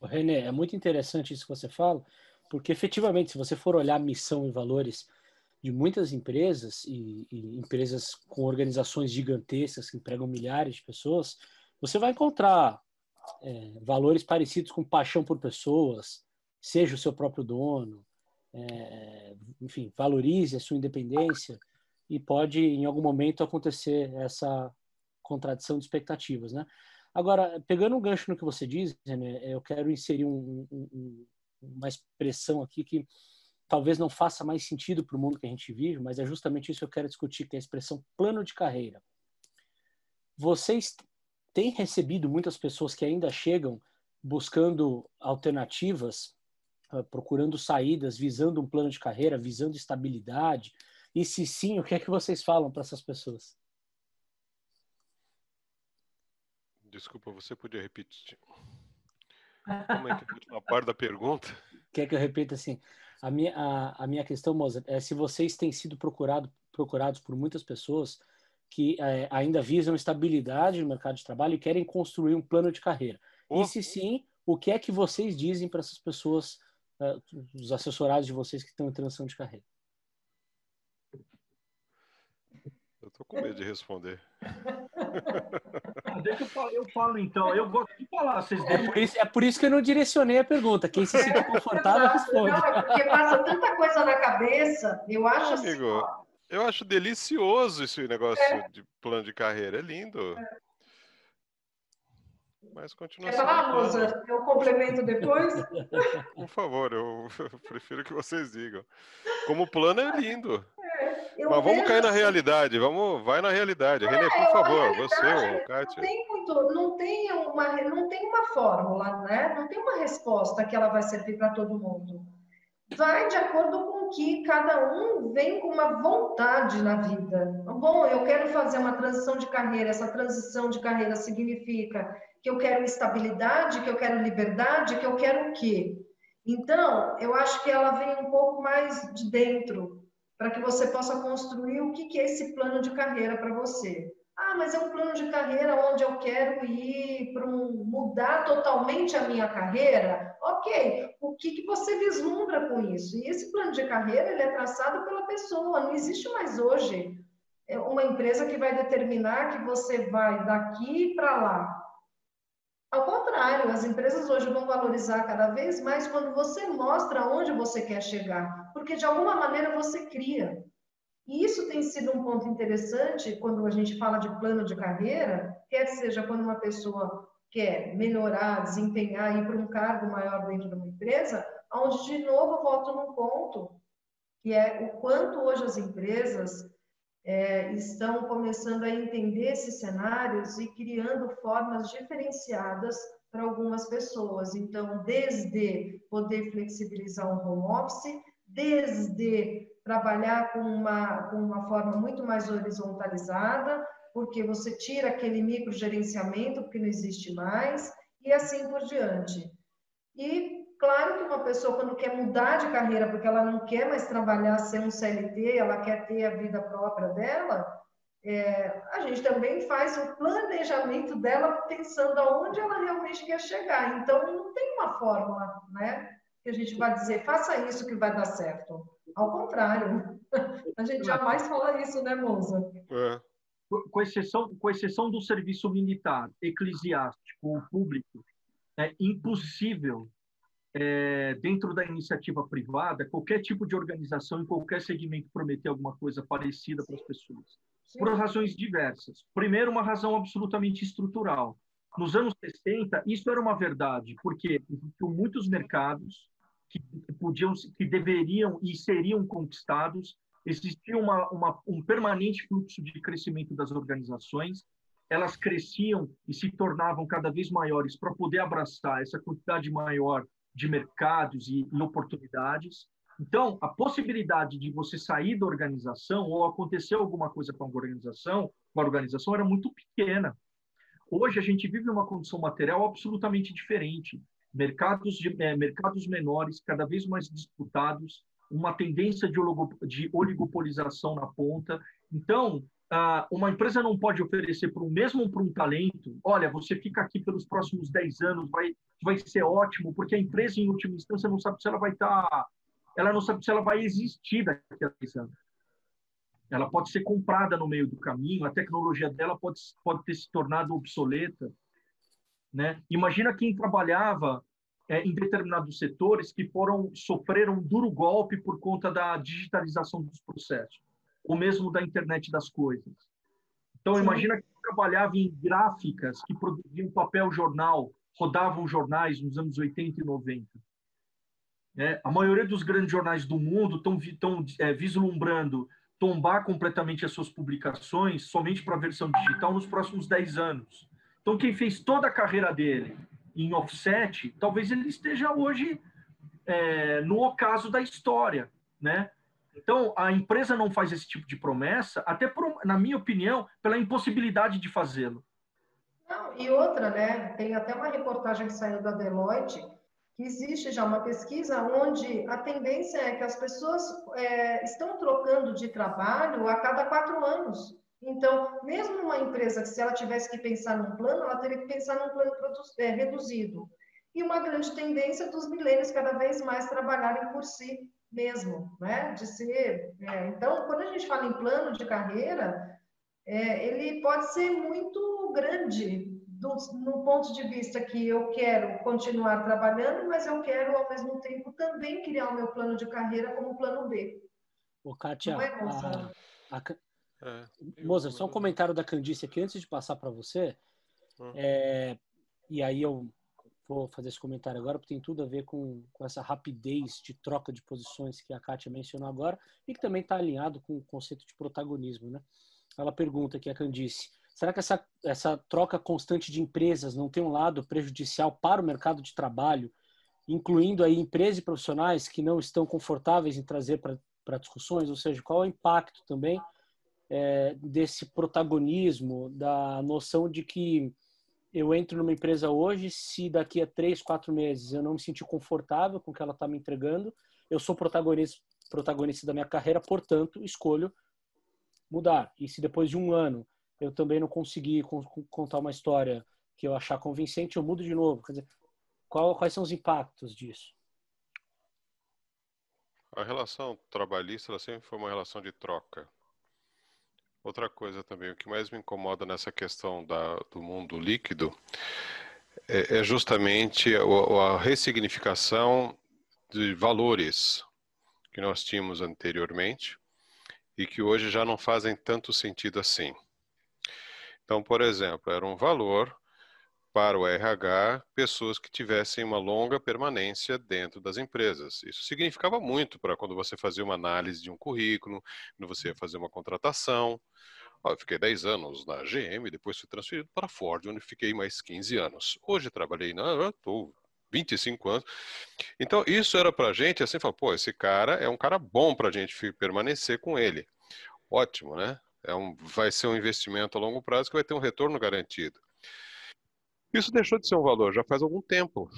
René, é muito interessante isso que você fala, porque efetivamente, se você for olhar missão e valores de muitas empresas e, e, empresas com organizações gigantescas que empregam milhares de pessoas, você vai encontrar é, valores parecidos com paixão por pessoas, seja o seu próprio dono, é, enfim, valorize a sua independência e pode em algum momento acontecer essa contradição de expectativas, né? Agora, pegando um gancho no que você diz, eu quero inserir um, um, uma expressão aqui que talvez não faça mais sentido para o mundo que a gente vive, mas é justamente isso que eu quero discutir, que é a expressão plano de carreira. Vocês têm recebido muitas pessoas que ainda chegam buscando alternativas, procurando saídas, visando um plano de carreira, visando estabilidade? E se sim, o que é que vocês falam para essas pessoas? Desculpa, você podia repetir? Como é que é a última parte da pergunta? Quer que eu repita assim? A minha, a, a minha questão, Moza, é se vocês têm sido procurado, procurados por muitas pessoas que é, ainda visam estabilidade no mercado de trabalho e querem construir um plano de carreira. Oh. E se sim, o que é que vocês dizem para essas pessoas, os assessorados de vocês que estão em transição de carreira? Eu tô com medo de responder. Deixa eu falar, eu falo então. Eu gosto de falar. Vocês é, por isso, é por isso que eu não direcionei a pergunta. Quem se sente confortável responde. Não, é porque passa tanta coisa na cabeça. Eu acho assim, Amigo, assim. Eu acho delicioso esse negócio é. de plano de carreira. É lindo. É. Mas continua Quer falar, Rosa? Eu complemento depois? Por favor, eu, eu, prefiro que vocês digam. Como plano é lindo. É, Mas vamos cair na assim. realidade, vamos, vai na realidade. É, Renê, por favor, você, o Kátia. Não tem muito, não tem uma, não tem uma fórmula, né? Não tem uma resposta que ela vai servir para todo mundo. Vai de acordo com que cada um vem com uma vontade na vida. Bom, eu quero fazer uma transição de carreira. Essa transição de carreira significa que eu quero estabilidade, que eu quero liberdade, que eu quero o quê? Então, eu acho que ela vem um pouco mais de dentro, para que você possa construir o que é esse plano de carreira para você. Ah, mas é um plano de carreira onde eu quero ir para um, mudar totalmente a minha carreira. Ok, o que, que você vislumbra com isso? E esse plano de carreira ele é traçado pela pessoa, não existe mais hoje uma empresa que vai determinar que você vai daqui para lá. Ao contrário, as empresas hoje vão valorizar cada vez mais quando você mostra onde você quer chegar, porque de alguma maneira você cria. E isso tem sido um ponto interessante quando a gente fala de plano de carreira, quer seja quando uma pessoa quer melhorar, desempenhar, ir para um cargo maior dentro de uma empresa, onde de novo volto num ponto, que é o quanto hoje as empresas é, estão começando a entender esses cenários e criando formas diferenciadas para algumas pessoas. Então, desde poder flexibilizar um home office, desde trabalhar com uma, com uma forma muito mais horizontalizada, porque você tira aquele microgerenciamento, porque não existe mais, e assim por diante. E Claro que uma pessoa, quando quer mudar de carreira, porque ela não quer mais trabalhar, ser um CLT, ela quer ter a vida própria dela, é, a gente também faz o planejamento dela pensando aonde ela realmente quer chegar. Então, não tem uma fórmula, né? Que a gente vai dizer, faça isso que vai dar certo. Ao contrário, a gente jamais fala isso, né, moça? É. Com exceção, com exceção do serviço militar, eclesiástico, público, é impossível é, dentro da iniciativa privada, qualquer tipo de organização em qualquer segmento prometer alguma coisa parecida para as pessoas, Sim. por razões diversas. Primeiro, uma razão absolutamente estrutural. Nos anos 60, isso era uma verdade, porque existiam muitos mercados que podiam, que deveriam e seriam conquistados, existia uma, uma, um permanente fluxo de crescimento das organizações, elas cresciam e se tornavam cada vez maiores para poder abraçar essa quantidade maior de mercados e, e oportunidades. Então, a possibilidade de você sair da organização ou acontecer alguma coisa com a organização, com a organização era muito pequena. Hoje a gente vive uma condição material absolutamente diferente. Mercados de é, mercados menores, cada vez mais disputados, uma tendência de oligopolização na ponta. Então, ah, uma empresa não pode oferecer para o mesmo para um talento, olha, você fica aqui pelos próximos 10 anos, vai, vai ser ótimo, porque a empresa, em última instância, não sabe se ela vai estar, tá, ela não sabe se ela vai existir daqui a 10 anos. Ela pode ser comprada no meio do caminho, a tecnologia dela pode, pode ter se tornado obsoleta. Né? Imagina quem trabalhava é, em determinados setores que foram sofreram um duro golpe por conta da digitalização dos processos, ou mesmo da internet das coisas. Então, Sim. imagina quem trabalhava em gráficas que produziam papel jornal, rodavam jornais nos anos 80 e 90. É, a maioria dos grandes jornais do mundo estão é, vislumbrando tombar completamente as suas publicações somente para a versão digital nos próximos 10 anos. Então, quem fez toda a carreira dele em offset, talvez ele esteja hoje é, no ocaso da história, né? Então, a empresa não faz esse tipo de promessa, até, por, na minha opinião, pela impossibilidade de fazê-lo. E outra, né? Tem até uma reportagem que saiu da Deloitte que existe já uma pesquisa onde a tendência é que as pessoas é, estão trocando de trabalho a cada quatro anos. Então, mesmo uma empresa que se ela tivesse que pensar num plano, ela teria que pensar num plano é, reduzido. E uma grande tendência dos milênios cada vez mais trabalharem por si mesmo, né? De ser. É, então, quando a gente fala em plano de carreira, é, ele pode ser muito grande, do, no ponto de vista que eu quero continuar trabalhando, mas eu quero, ao mesmo tempo, também criar o meu plano de carreira como plano B. Ô, Kátia, é, a, a, é, Moza, só um comentário da Candice aqui, antes de passar para você. Hum. É, e aí eu vou fazer esse comentário agora, porque tem tudo a ver com, com essa rapidez de troca de posições que a Kátia mencionou agora, e que também está alinhado com o conceito de protagonismo. Né? Ela pergunta aqui, a Candice, Será que essa, essa troca constante de empresas não tem um lado prejudicial para o mercado de trabalho, incluindo aí empresas e profissionais que não estão confortáveis em trazer para discussões? Ou seja, qual é o impacto também é, desse protagonismo, da noção de que eu entro numa empresa hoje, se daqui a três, quatro meses eu não me sentir confortável com o que ela está me entregando, eu sou protagonista, protagonista da minha carreira, portanto, escolho mudar. E se depois de um ano eu também não consegui contar uma história que eu achar convincente, eu mudo de novo. Quer dizer, qual, quais são os impactos disso? A relação trabalhista ela sempre foi uma relação de troca. Outra coisa também, o que mais me incomoda nessa questão da, do mundo líquido é, é justamente a, a ressignificação de valores que nós tínhamos anteriormente e que hoje já não fazem tanto sentido assim. Então, por exemplo, era um valor para o RH pessoas que tivessem uma longa permanência dentro das empresas. Isso significava muito para quando você fazia uma análise de um currículo, quando você ia fazer uma contratação. Eu fiquei 10 anos na GM, depois fui transferido para a Ford, onde fiquei mais 15 anos. Hoje trabalhei na estou 25 anos. Então, isso era para a gente, assim, falar, pô, esse cara é um cara bom para a gente permanecer com ele. Ótimo, né? É um, vai ser um investimento a longo prazo que vai ter um retorno garantido. Isso deixou de ser um valor já faz algum tempo.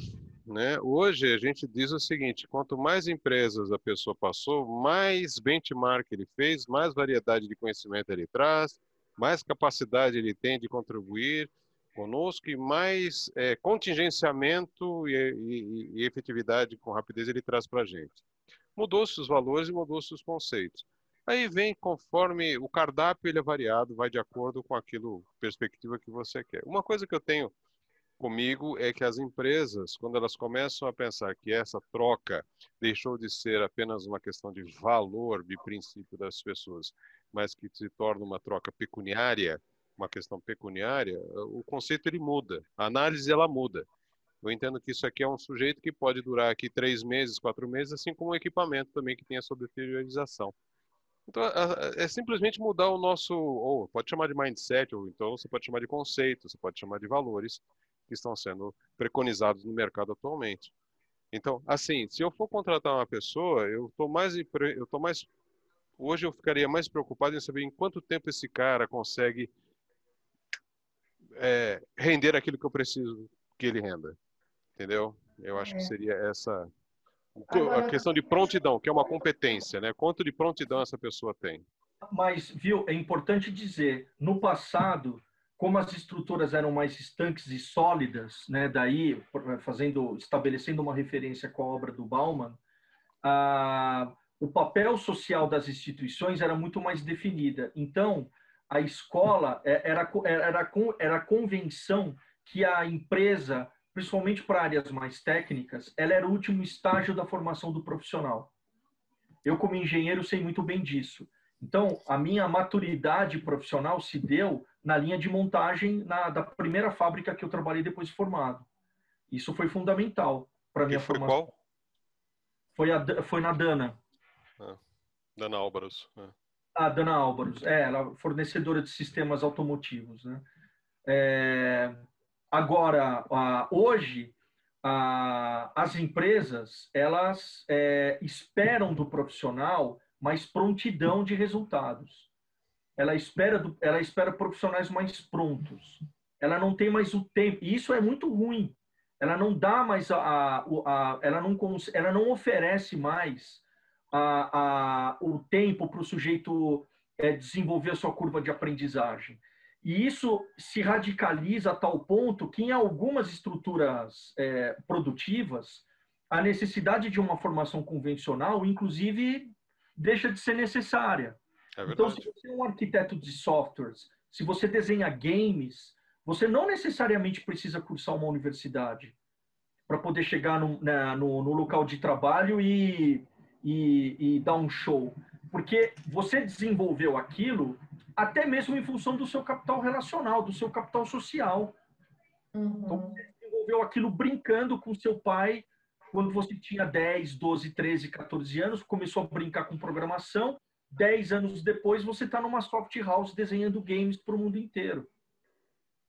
Né? Hoje a gente diz o seguinte: quanto mais empresas a pessoa passou, mais benchmark ele fez, mais variedade de conhecimento ele traz, mais capacidade ele tem de contribuir conosco e mais é, contingenciamento e, e, e, efetividade com rapidez ele traz para a gente. Mudou-se os valores e mudou-se os conceitos. Aí vem conforme o cardápio ele é variado, vai de acordo com aquilo perspectiva que você quer. Uma coisa que eu tenho comigo é que as empresas, quando elas começam a pensar que essa troca deixou de ser apenas uma questão de valor de princípio das pessoas, mas que se torna uma troca pecuniária, uma questão pecuniária, o conceito ele muda, a análise ela muda. Eu entendo que isso aqui é um sujeito que pode durar aqui três meses, quatro meses, assim como um equipamento também que tem a sua deteriorização. Então, é simplesmente mudar o nosso, ou pode chamar de mindset, ou então você pode chamar de conceito, você pode chamar de valores que estão sendo preconizados no mercado atualmente. Então, assim, se eu for contratar uma pessoa, eu estou mais, eu tô mais, hoje eu ficaria mais preocupado em saber em quanto tempo esse cara consegue é, render aquilo que eu preciso que ele renda, entendeu? Eu acho é. que seria essa a questão de prontidão, que é uma competência, né? Quanto de prontidão essa pessoa tem? Mas, viu, é importante dizer, no passado, como as estruturas eram mais estanques e sólidas, né, daí fazendo, estabelecendo uma referência com a obra do Bauman, a, o papel social das instituições era muito mais definida. Então, a escola é, era, era, era a convenção que a empresa, principalmente para áreas mais técnicas, ela era o último estágio da formação do profissional. Eu, como engenheiro, sei muito bem disso. Então, a minha maturidade profissional se deu na linha de montagem na, da primeira fábrica que eu trabalhei depois de formado. Isso foi fundamental para minha foi formação. Qual? Foi, a, foi na Dana. Ah, Dana Álvaros. É. A Dana Álvaros, é, ela é fornecedora de sistemas automotivos. Né? É, agora, hoje, as empresas, elas é, esperam do profissional mais prontidão de resultados. Ela espera, do, ela espera profissionais mais prontos. Ela não tem mais o tempo. E isso é muito ruim. Ela não dá mais a, a, a ela não ela não oferece mais a, a o tempo para o sujeito é, desenvolver a sua curva de aprendizagem. E isso se radicaliza a tal ponto que, em algumas estruturas é, produtivas, a necessidade de uma formação convencional, inclusive, deixa de ser necessária. É então, se você é um arquiteto de softwares, se você desenha games, você não necessariamente precisa cursar uma universidade para poder chegar no, na, no, no, local de trabalho e, e, e dar um show. Porque você desenvolveu aquilo até mesmo em função do seu capital relacional, do seu capital social. Uhum. Então, você desenvolveu aquilo brincando com seu pai quando você tinha 10, 12, 13, 14 anos, começou a brincar com programação. 10 anos depois, você está numa soft house desenhando games para o mundo inteiro.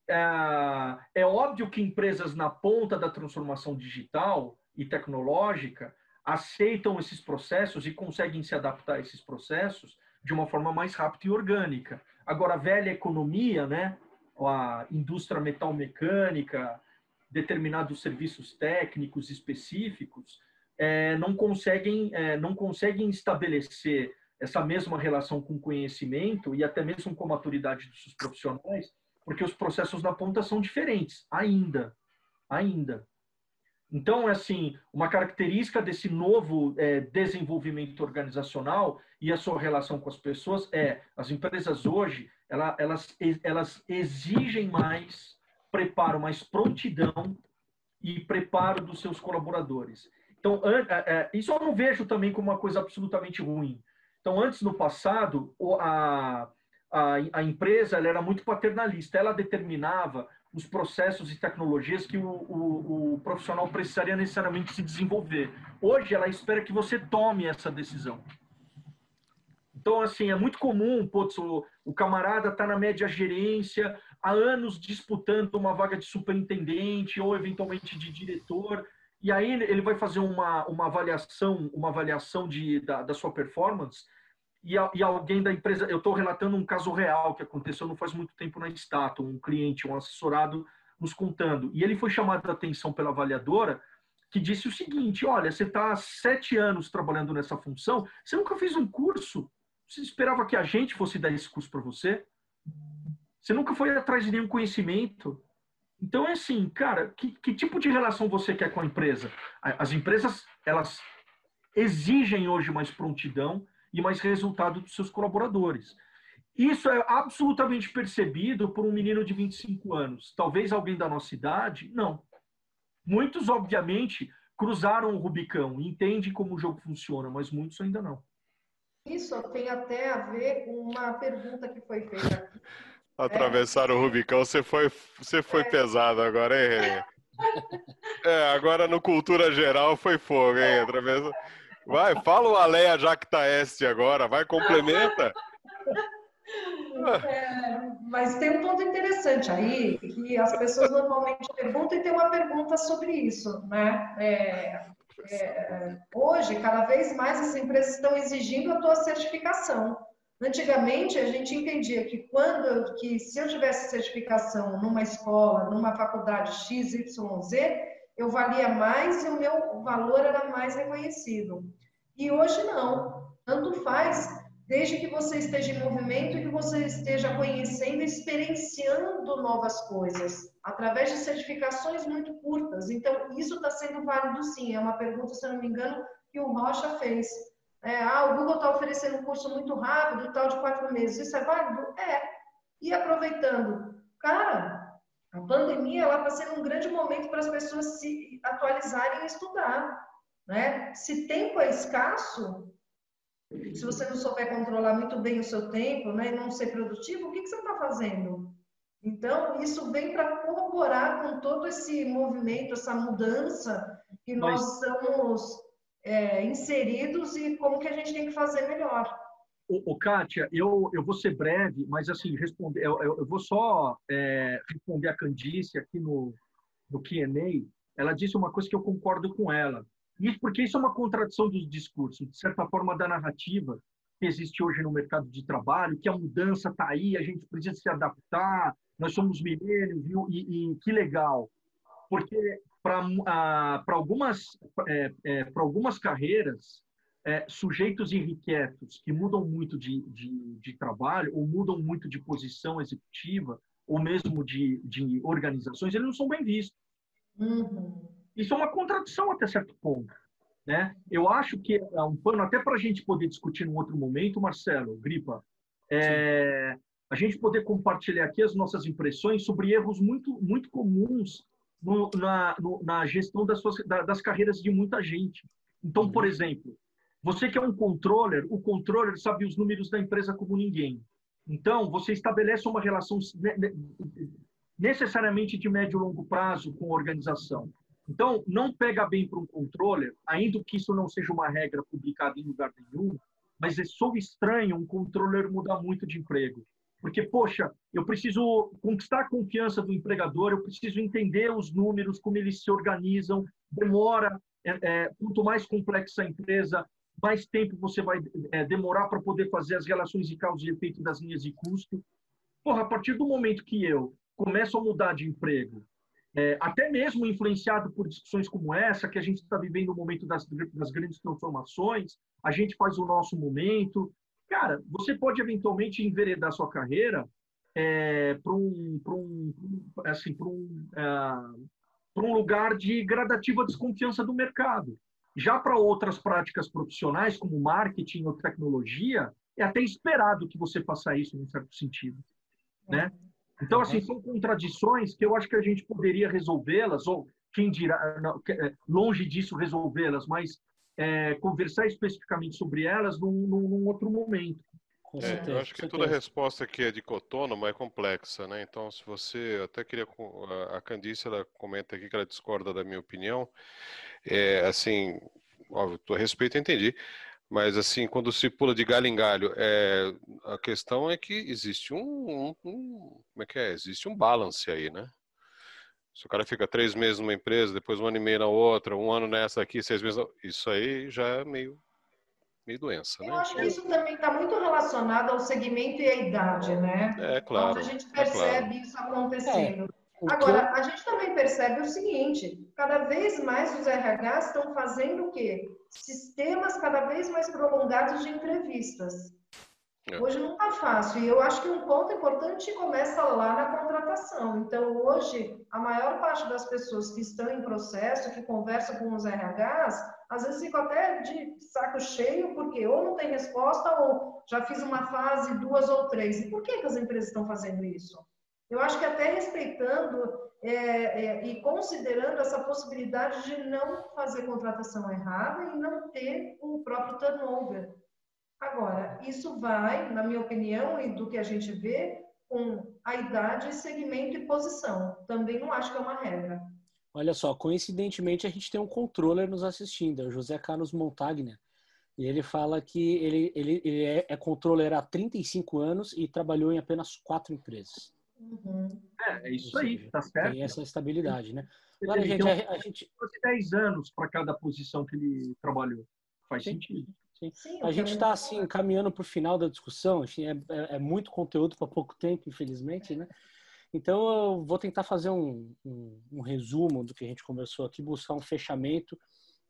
É, é óbvio que empresas na ponta da transformação digital e tecnológica aceitam esses processos e conseguem se adaptar a esses processos de uma forma mais rápida e orgânica. Agora, a velha economia, né, a indústria metal mecânica, determinados serviços técnicos específicos é, não conseguem é, não conseguem estabelecer essa mesma relação com conhecimento e até mesmo com a maturidade dos profissionais, porque os processos na ponta são diferentes ainda, ainda. Então, é assim, uma característica desse novo é, desenvolvimento organizacional e a sua relação com as pessoas é as empresas hoje elas, elas, elas exigem mais preparo, mais prontidão e preparo dos seus colaboradores. Então, é, é, isso eu não vejo também como uma coisa absolutamente ruim. Então, antes, no passado, a, a, a empresa era muito paternalista. Ela determinava os processos e tecnologias que o, o, o, profissional precisaria necessariamente se desenvolver. Hoje, ela espera que você tome essa decisão. Então, assim, é muito comum, putz, o, o camarada está na média gerência, há anos disputando uma vaga de superintendente ou eventualmente de diretor, e aí ele vai fazer uma, uma avaliação, uma avaliação de, da, da sua performance, e, a, e, alguém da empresa, eu estou relatando um caso real que aconteceu não faz muito tempo na Stato, um cliente, um assessorado nos contando, e ele foi chamado a atenção pela avaliadora, que disse o seguinte, olha, você está há sete anos trabalhando nessa função, você nunca fez um curso, você esperava que a gente fosse dar esse curso para você? Você nunca foi atrás de nenhum conhecimento. Então é assim, cara, que, que tipo de relação você quer com a empresa? As empresas, elas exigem hoje mais prontidão e mais resultado dos seus colaboradores. Isso é absolutamente percebido por um menino de 25 anos. Talvez alguém da nossa idade, não. Muitos, obviamente, cruzaram o Rubicão entendem como o jogo funciona, mas muitos ainda não. Isso tem até a ver com uma pergunta que foi feita aqui Atravessar o Rubicão, você foi, você foi é. pesado agora, hein, René? É, agora no Cultura Geral foi fogo, hein? Atravessa... Vai, fala o Aleia Jactaeste agora, vai, complementa. É, mas tem um ponto interessante aí, que as pessoas normalmente perguntam, e tem uma pergunta sobre isso, né? É, é, hoje, cada vez mais as empresas estão exigindo a tua certificação. Antigamente, a gente entendia que quando que se eu tivesse certificação numa escola, numa faculdade XYZ, eu valia mais e o meu valor era mais reconhecido. E hoje não. Tanto faz desde que você esteja em movimento e que você esteja conhecendo experienciando novas coisas, através de certificações muito curtas. Então, isso está sendo válido sim. É uma pergunta, se eu não me engano, que o Rocha fez. É, ah, o Google está oferecendo um curso muito rápido, tal, de quatro meses. Isso é válido? É. E aproveitando, cara, a pandemia ela está sendo um grande momento para as pessoas se atualizarem e estudar. Né? Se tempo é escasso, se você não souber controlar muito bem o seu tempo, né, e não ser produtivo, o que, que você está fazendo? Então, isso vem para corroborar com todo esse movimento, essa mudança que nós Mas... estamos é, inseridos e como que a gente tem que fazer melhor. O, o Kátia, eu, eu vou ser breve, mas assim, responder, eu, eu, vou só é, responder a Candice aqui no, no Q&A. Ela disse uma coisa que eu concordo com ela. Isso porque isso é uma contradição dos discursos, de certa forma, da narrativa que existe hoje no mercado de trabalho, que a mudança está aí, a gente precisa se adaptar, nós somos milênios? E, e que legal. Porque para algumas, é, é, algumas carreiras, é, sujeitos irrequietos que mudam muito de, de, de, trabalho ou mudam muito de posição executiva ou mesmo de, de organizações, eles não são bem vistos. Uhum. Isso é uma contradição até certo ponto. Né? Eu acho que é um pano, até para a gente poder discutir num outro momento, Marcelo, Gripa, é, a gente poder compartilhar aqui as nossas impressões sobre erros muito, muito comuns no, na, no, na gestão das, suas, das carreiras de muita gente. Então, por uhum. exemplo, você que é um controller, o controller sabe os números da empresa como ninguém. Então, você estabelece uma relação necessariamente de médio e longo prazo com a organização. Então, não pega bem para um controller, ainda que isso não seja uma regra publicada em lugar nenhum, mas é sou estranho um controller mudar muito de emprego. Porque, poxa, eu preciso conquistar a confiança do empregador, eu preciso entender os números, como eles se organizam, demora, é, é, quanto mais complexa a empresa, mais tempo você vai é, demorar para poder fazer as relações de causa e efeito das linhas de custo. Porra, a partir do momento que eu começo a mudar de emprego, é, até mesmo influenciado por discussões como essa, que a gente está vivendo o momento das, das grandes transformações, a gente faz o nosso momento. Cara, você pode eventualmente enveredar sua carreira é, para um, um, assim, um, é, um lugar de gradativa desconfiança do mercado. Já para outras práticas profissionais, como marketing ou tecnologia, é até esperado que você faça isso, em certo sentido. Né? Então, assim, são contradições que eu acho que a gente poderia resolvê-las, ou quem dirá, não, é, longe disso resolvê-las, mas é, conversar especificamente sobre elas num, num outro momento. É, eu acho que toda resposta que é dicotônoma é complexa, né? Então, se você até queria a Candice ela comenta aqui que ela discorda da minha opinião, é assim, óbvio, a respeito, entendi. Mas assim, quando se pula de galho em galho, é, a questão é que existe um, um, como é que é? Existe um balance aí, né? Se o cara fica três meses numa empresa, depois um ano e meio na outra, um ano nessa aqui, seis meses, isso aí já é meio, meio doença, Eu né? acho que isso também está muito relacionado ao segmento e à idade, né? É claro. Onde a gente percebe é claro. isso acontecendo. É. Agora, a gente também percebe o seguinte: cada vez mais os RH estão fazendo o quê? Sistemas cada vez mais prolongados de entrevistas. É. Hoje não está fácil. E eu acho que um ponto importante começa lá na contratação. Então, hoje, a maior parte das pessoas que estão em processo, que conversam com os RHs, às vezes ficam até de saco cheio, porque ou não tem resposta, ou já fiz uma fase, duas ou três. E por que, que as empresas estão fazendo isso? Eu acho que até respeitando é, é, e considerando essa possibilidade de não fazer contratação errada e não ter o próprio turnover. Agora, isso vai, na minha opinião, e do que a gente vê, com a idade, segmento e posição. Também não acho que é uma regra. Olha só, coincidentemente a gente tem um controller nos assistindo, é o José Carlos Montagner. E ele fala que ele, ele, ele é, é controller há 35 anos e trabalhou em apenas quatro empresas. Uhum. É, é isso aí, tá certo. Tem essa estabilidade, né? Agora, a gente, a, a gente... 10 anos para cada posição que ele trabalhou. Faz Sim. sentido. Sim. Sim, a gente está assim caminhando para o final da discussão. É, é, é muito conteúdo para pouco tempo, infelizmente, né? Então eu vou tentar fazer um, um, um, resumo do que a gente conversou aqui, buscar um fechamento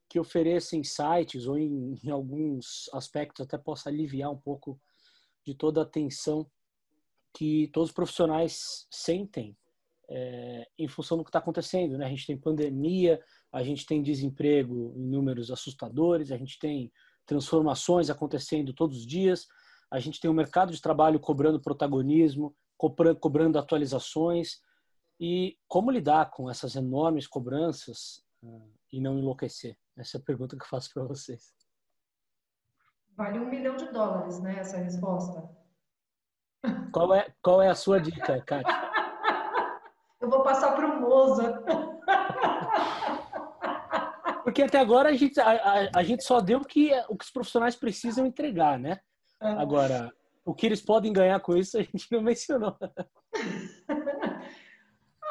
que ofereça insights ou em, em alguns aspectos até possa aliviar um pouco de toda a tensão que todos os profissionais sentem é, em função do que está acontecendo. Né? A gente tem pandemia, a gente tem desemprego em números assustadores, a gente tem transformações acontecendo todos os dias, a gente tem o um mercado de trabalho cobrando protagonismo, cobrando atualizações. E como lidar com essas enormes cobranças uh, e não enlouquecer? Essa é a pergunta que eu faço para vocês. Vale um milhão de dólares, né? Essa resposta. Qual é, qual é a sua dica, Kátia? Eu vou passar para o Moza. Porque até agora a gente, a, a, a, gente só deu o que, o que os profissionais precisam entregar, né? É. Agora, o que eles podem ganhar com isso a gente não mencionou.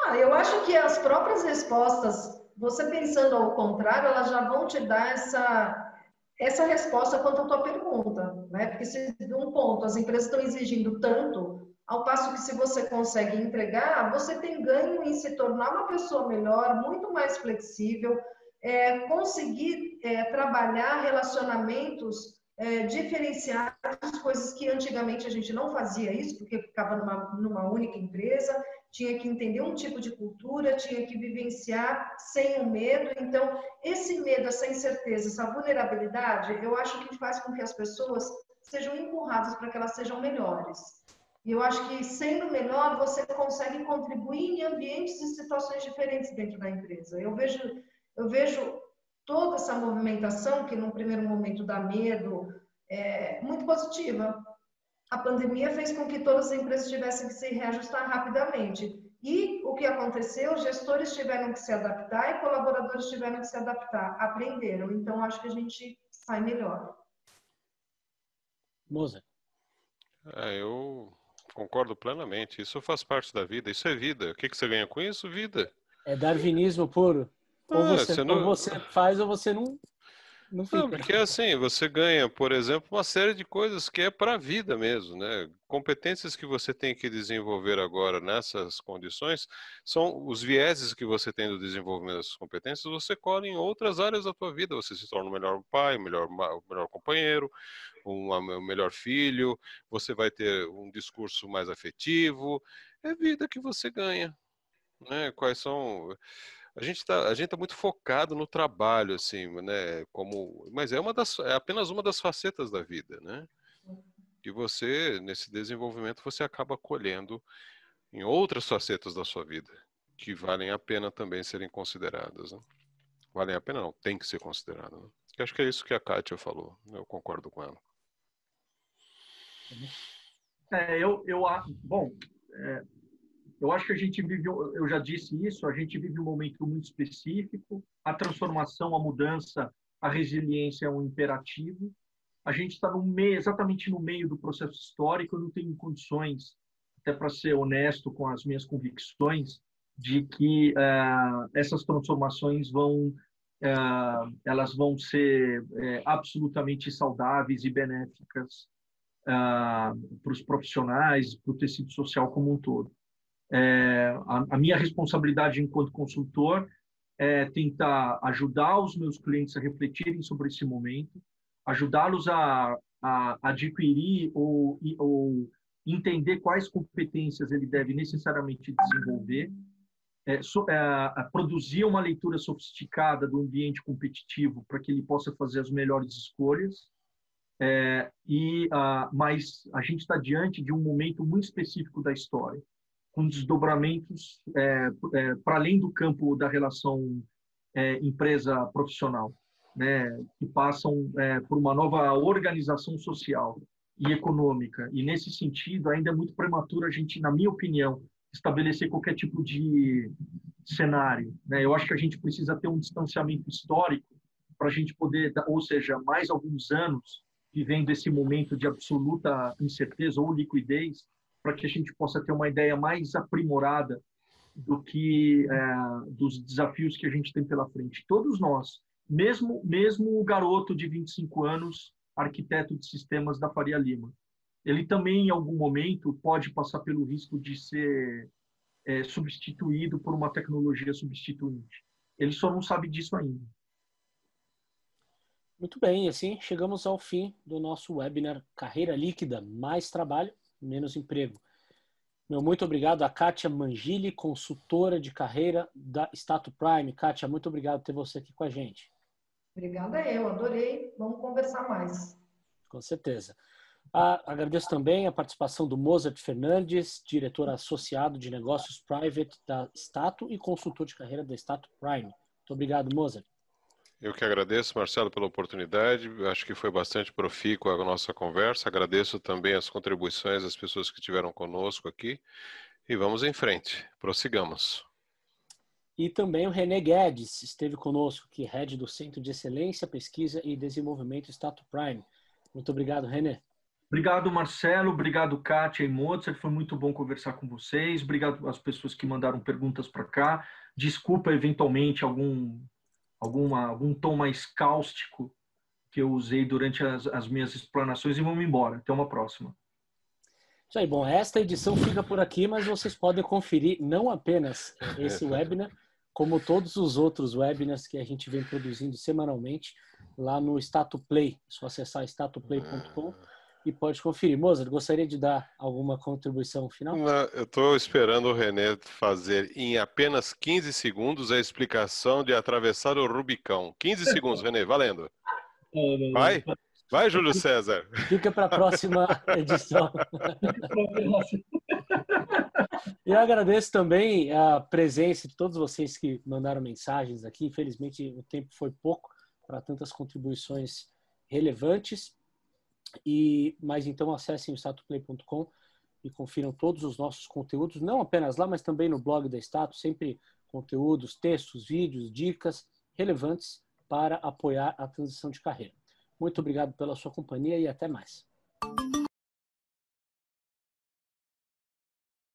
Ah, eu acho que as próprias respostas, você pensando ao contrário, elas já vão te dar essa, essa resposta quanto à tua pergunta, né? Porque se de um ponto as empresas estão exigindo tanto, ao passo que se você consegue entregar, você tem ganho em se tornar uma pessoa melhor, muito mais flexível, é, conseguir é, trabalhar relacionamentos é, diferenciados, coisas que antigamente a gente não fazia isso, porque ficava numa, numa única empresa, tinha que entender um tipo de cultura, tinha que vivenciar sem o medo. Então, esse medo, essa incerteza, essa vulnerabilidade, eu acho que faz com que as pessoas sejam empurradas para que elas sejam melhores. E eu acho que sendo melhor, você consegue contribuir em ambientes e situações diferentes dentro da empresa. Eu vejo, eu vejo toda essa movimentação que num primeiro momento dá medo, é muito positiva a pandemia fez com que todas as empresas tivessem que se reajustar rapidamente. E o que aconteceu? Gestores tiveram que se adaptar e colaboradores tiveram que se adaptar, aprenderam. Então, acho que a gente sai melhor. Moza. É, eu concordo plenamente. Isso faz parte da vida. Isso é vida. O que, que você ganha com isso? Vida. É darwinismo puro. Ou, ah, você, você não... ou você faz ou você não, não, não, porque assim, você ganha, por exemplo, uma série de coisas que é para a vida mesmo, né? Competências que você tem que desenvolver agora nessas condições são os vieses que você tem do desenvolvimento dessas competências, você colhe em outras áreas da tua vida, você se torna um melhor pai, um melhor, um melhor companheiro, um, um melhor filho, você vai ter um discurso mais afetivo, é vida que você ganha, né? Quais são a gente está tá muito focado no trabalho assim né como mas é uma das é apenas uma das facetas da vida né e você nesse desenvolvimento você acaba colhendo em outras facetas da sua vida que valem a pena também serem consideradas né? valem a pena não tem que ser considerado né? acho que é isso que a Kátia falou eu concordo com ela é, eu eu bom é, eu acho que a gente vive, eu já disse isso, a gente vive um momento muito específico, a transformação, a mudança, a resiliência é um imperativo. A gente está no exatamente no meio do processo histórico, eu não tenho condições, até para ser honesto com as minhas convicções, de que uh, essas transformações vão uh, elas vão ser uh, absolutamente saudáveis e benéficas para os profissionais, para o tecido social como um todo. É, a, a, minha responsabilidade enquanto consultor é tentar ajudar os meus clientes a refletirem sobre esse momento, ajudá-los a, a, adquirir ou, ou entender quais competências ele deve necessariamente desenvolver, é, so, é, produzir uma leitura sofisticada do ambiente competitivo para que ele possa fazer as melhores escolhas. É, e uh, mas a gente está diante de um momento muito específico da história com desdobramentos é, é, para além do campo da relação é, empresa-profissional, né, que passam é, por uma nova organização social e econômica. E nesse sentido, ainda é muito prematuro a gente, na minha opinião, estabelecer qualquer tipo de cenário. Né? Eu acho que a gente precisa ter um distanciamento histórico para a gente poder, ou seja, mais alguns anos vivendo esse momento de absoluta incerteza ou liquidez, para que a gente possa ter uma ideia mais aprimorada do que é, dos desafios que a gente tem pela frente. Todos nós, mesmo mesmo o garoto de 25 anos, arquiteto de sistemas da Faria Lima, ele também em algum momento pode passar pelo risco de ser é, substituído por uma tecnologia substituinte. Ele só não sabe disso ainda. Muito bem, assim chegamos ao fim do nosso webinar Carreira Líquida, mais trabalho, menos emprego. Meu muito obrigado a Kátia Mangili, consultora de carreira da Stato Prime. Kátia, muito obrigado por ter você aqui com a gente. Obrigada eu, adorei. Vamos conversar mais. Com certeza. Ah, agradeço também a participação do Mozart Fernandes, diretor associado de negócios private da Stato e consultor de carreira da Stato Prime. Muito obrigado, Mozart. Eu que agradeço, Marcelo, pela oportunidade. Acho que foi bastante profícua a nossa conversa. Agradeço também as contribuições das pessoas que estiveram conosco aqui. E vamos em frente, prossigamos. E também o René Guedes esteve conosco, que é head do Centro de Excelência, Pesquisa e Desenvolvimento Stato Prime. Muito obrigado, René. Obrigado, Marcelo. Obrigado, Kátia e Mozart. Foi muito bom conversar com vocês. Obrigado às pessoas que mandaram perguntas para cá. Desculpa, eventualmente, algum alguma, algum tom mais cáustico que eu usei durante as, as minhas explanações e vamos embora. Até uma próxima. Isso aí, bom, esta edição fica por aqui, mas vocês podem conferir não apenas esse webinar, como todos os outros webinars que a gente vem produzindo semanalmente lá no Stato Play. É só acessar statoplay.com e pode conferir. Mozart, gostaria de dar alguma contribuição final? Não, eu estou esperando o René fazer em apenas 15 segundos a explicação de atravessar o Rubicão. 15 segundos, René, valendo. Vai? Vai, Júlio César. Fica para a próxima edição. E eu agradeço também a presença de todos vocês que mandaram mensagens aqui. Infelizmente, o tempo foi pouco para tantas contribuições relevantes. E, mas então acessem o statuplay.com e confiram todos os nossos conteúdos, não apenas lá, mas também no blog da Status, sempre conteúdos, textos, vídeos, dicas relevantes para apoiar a transição de carreira. Muito obrigado pela sua companhia e até mais.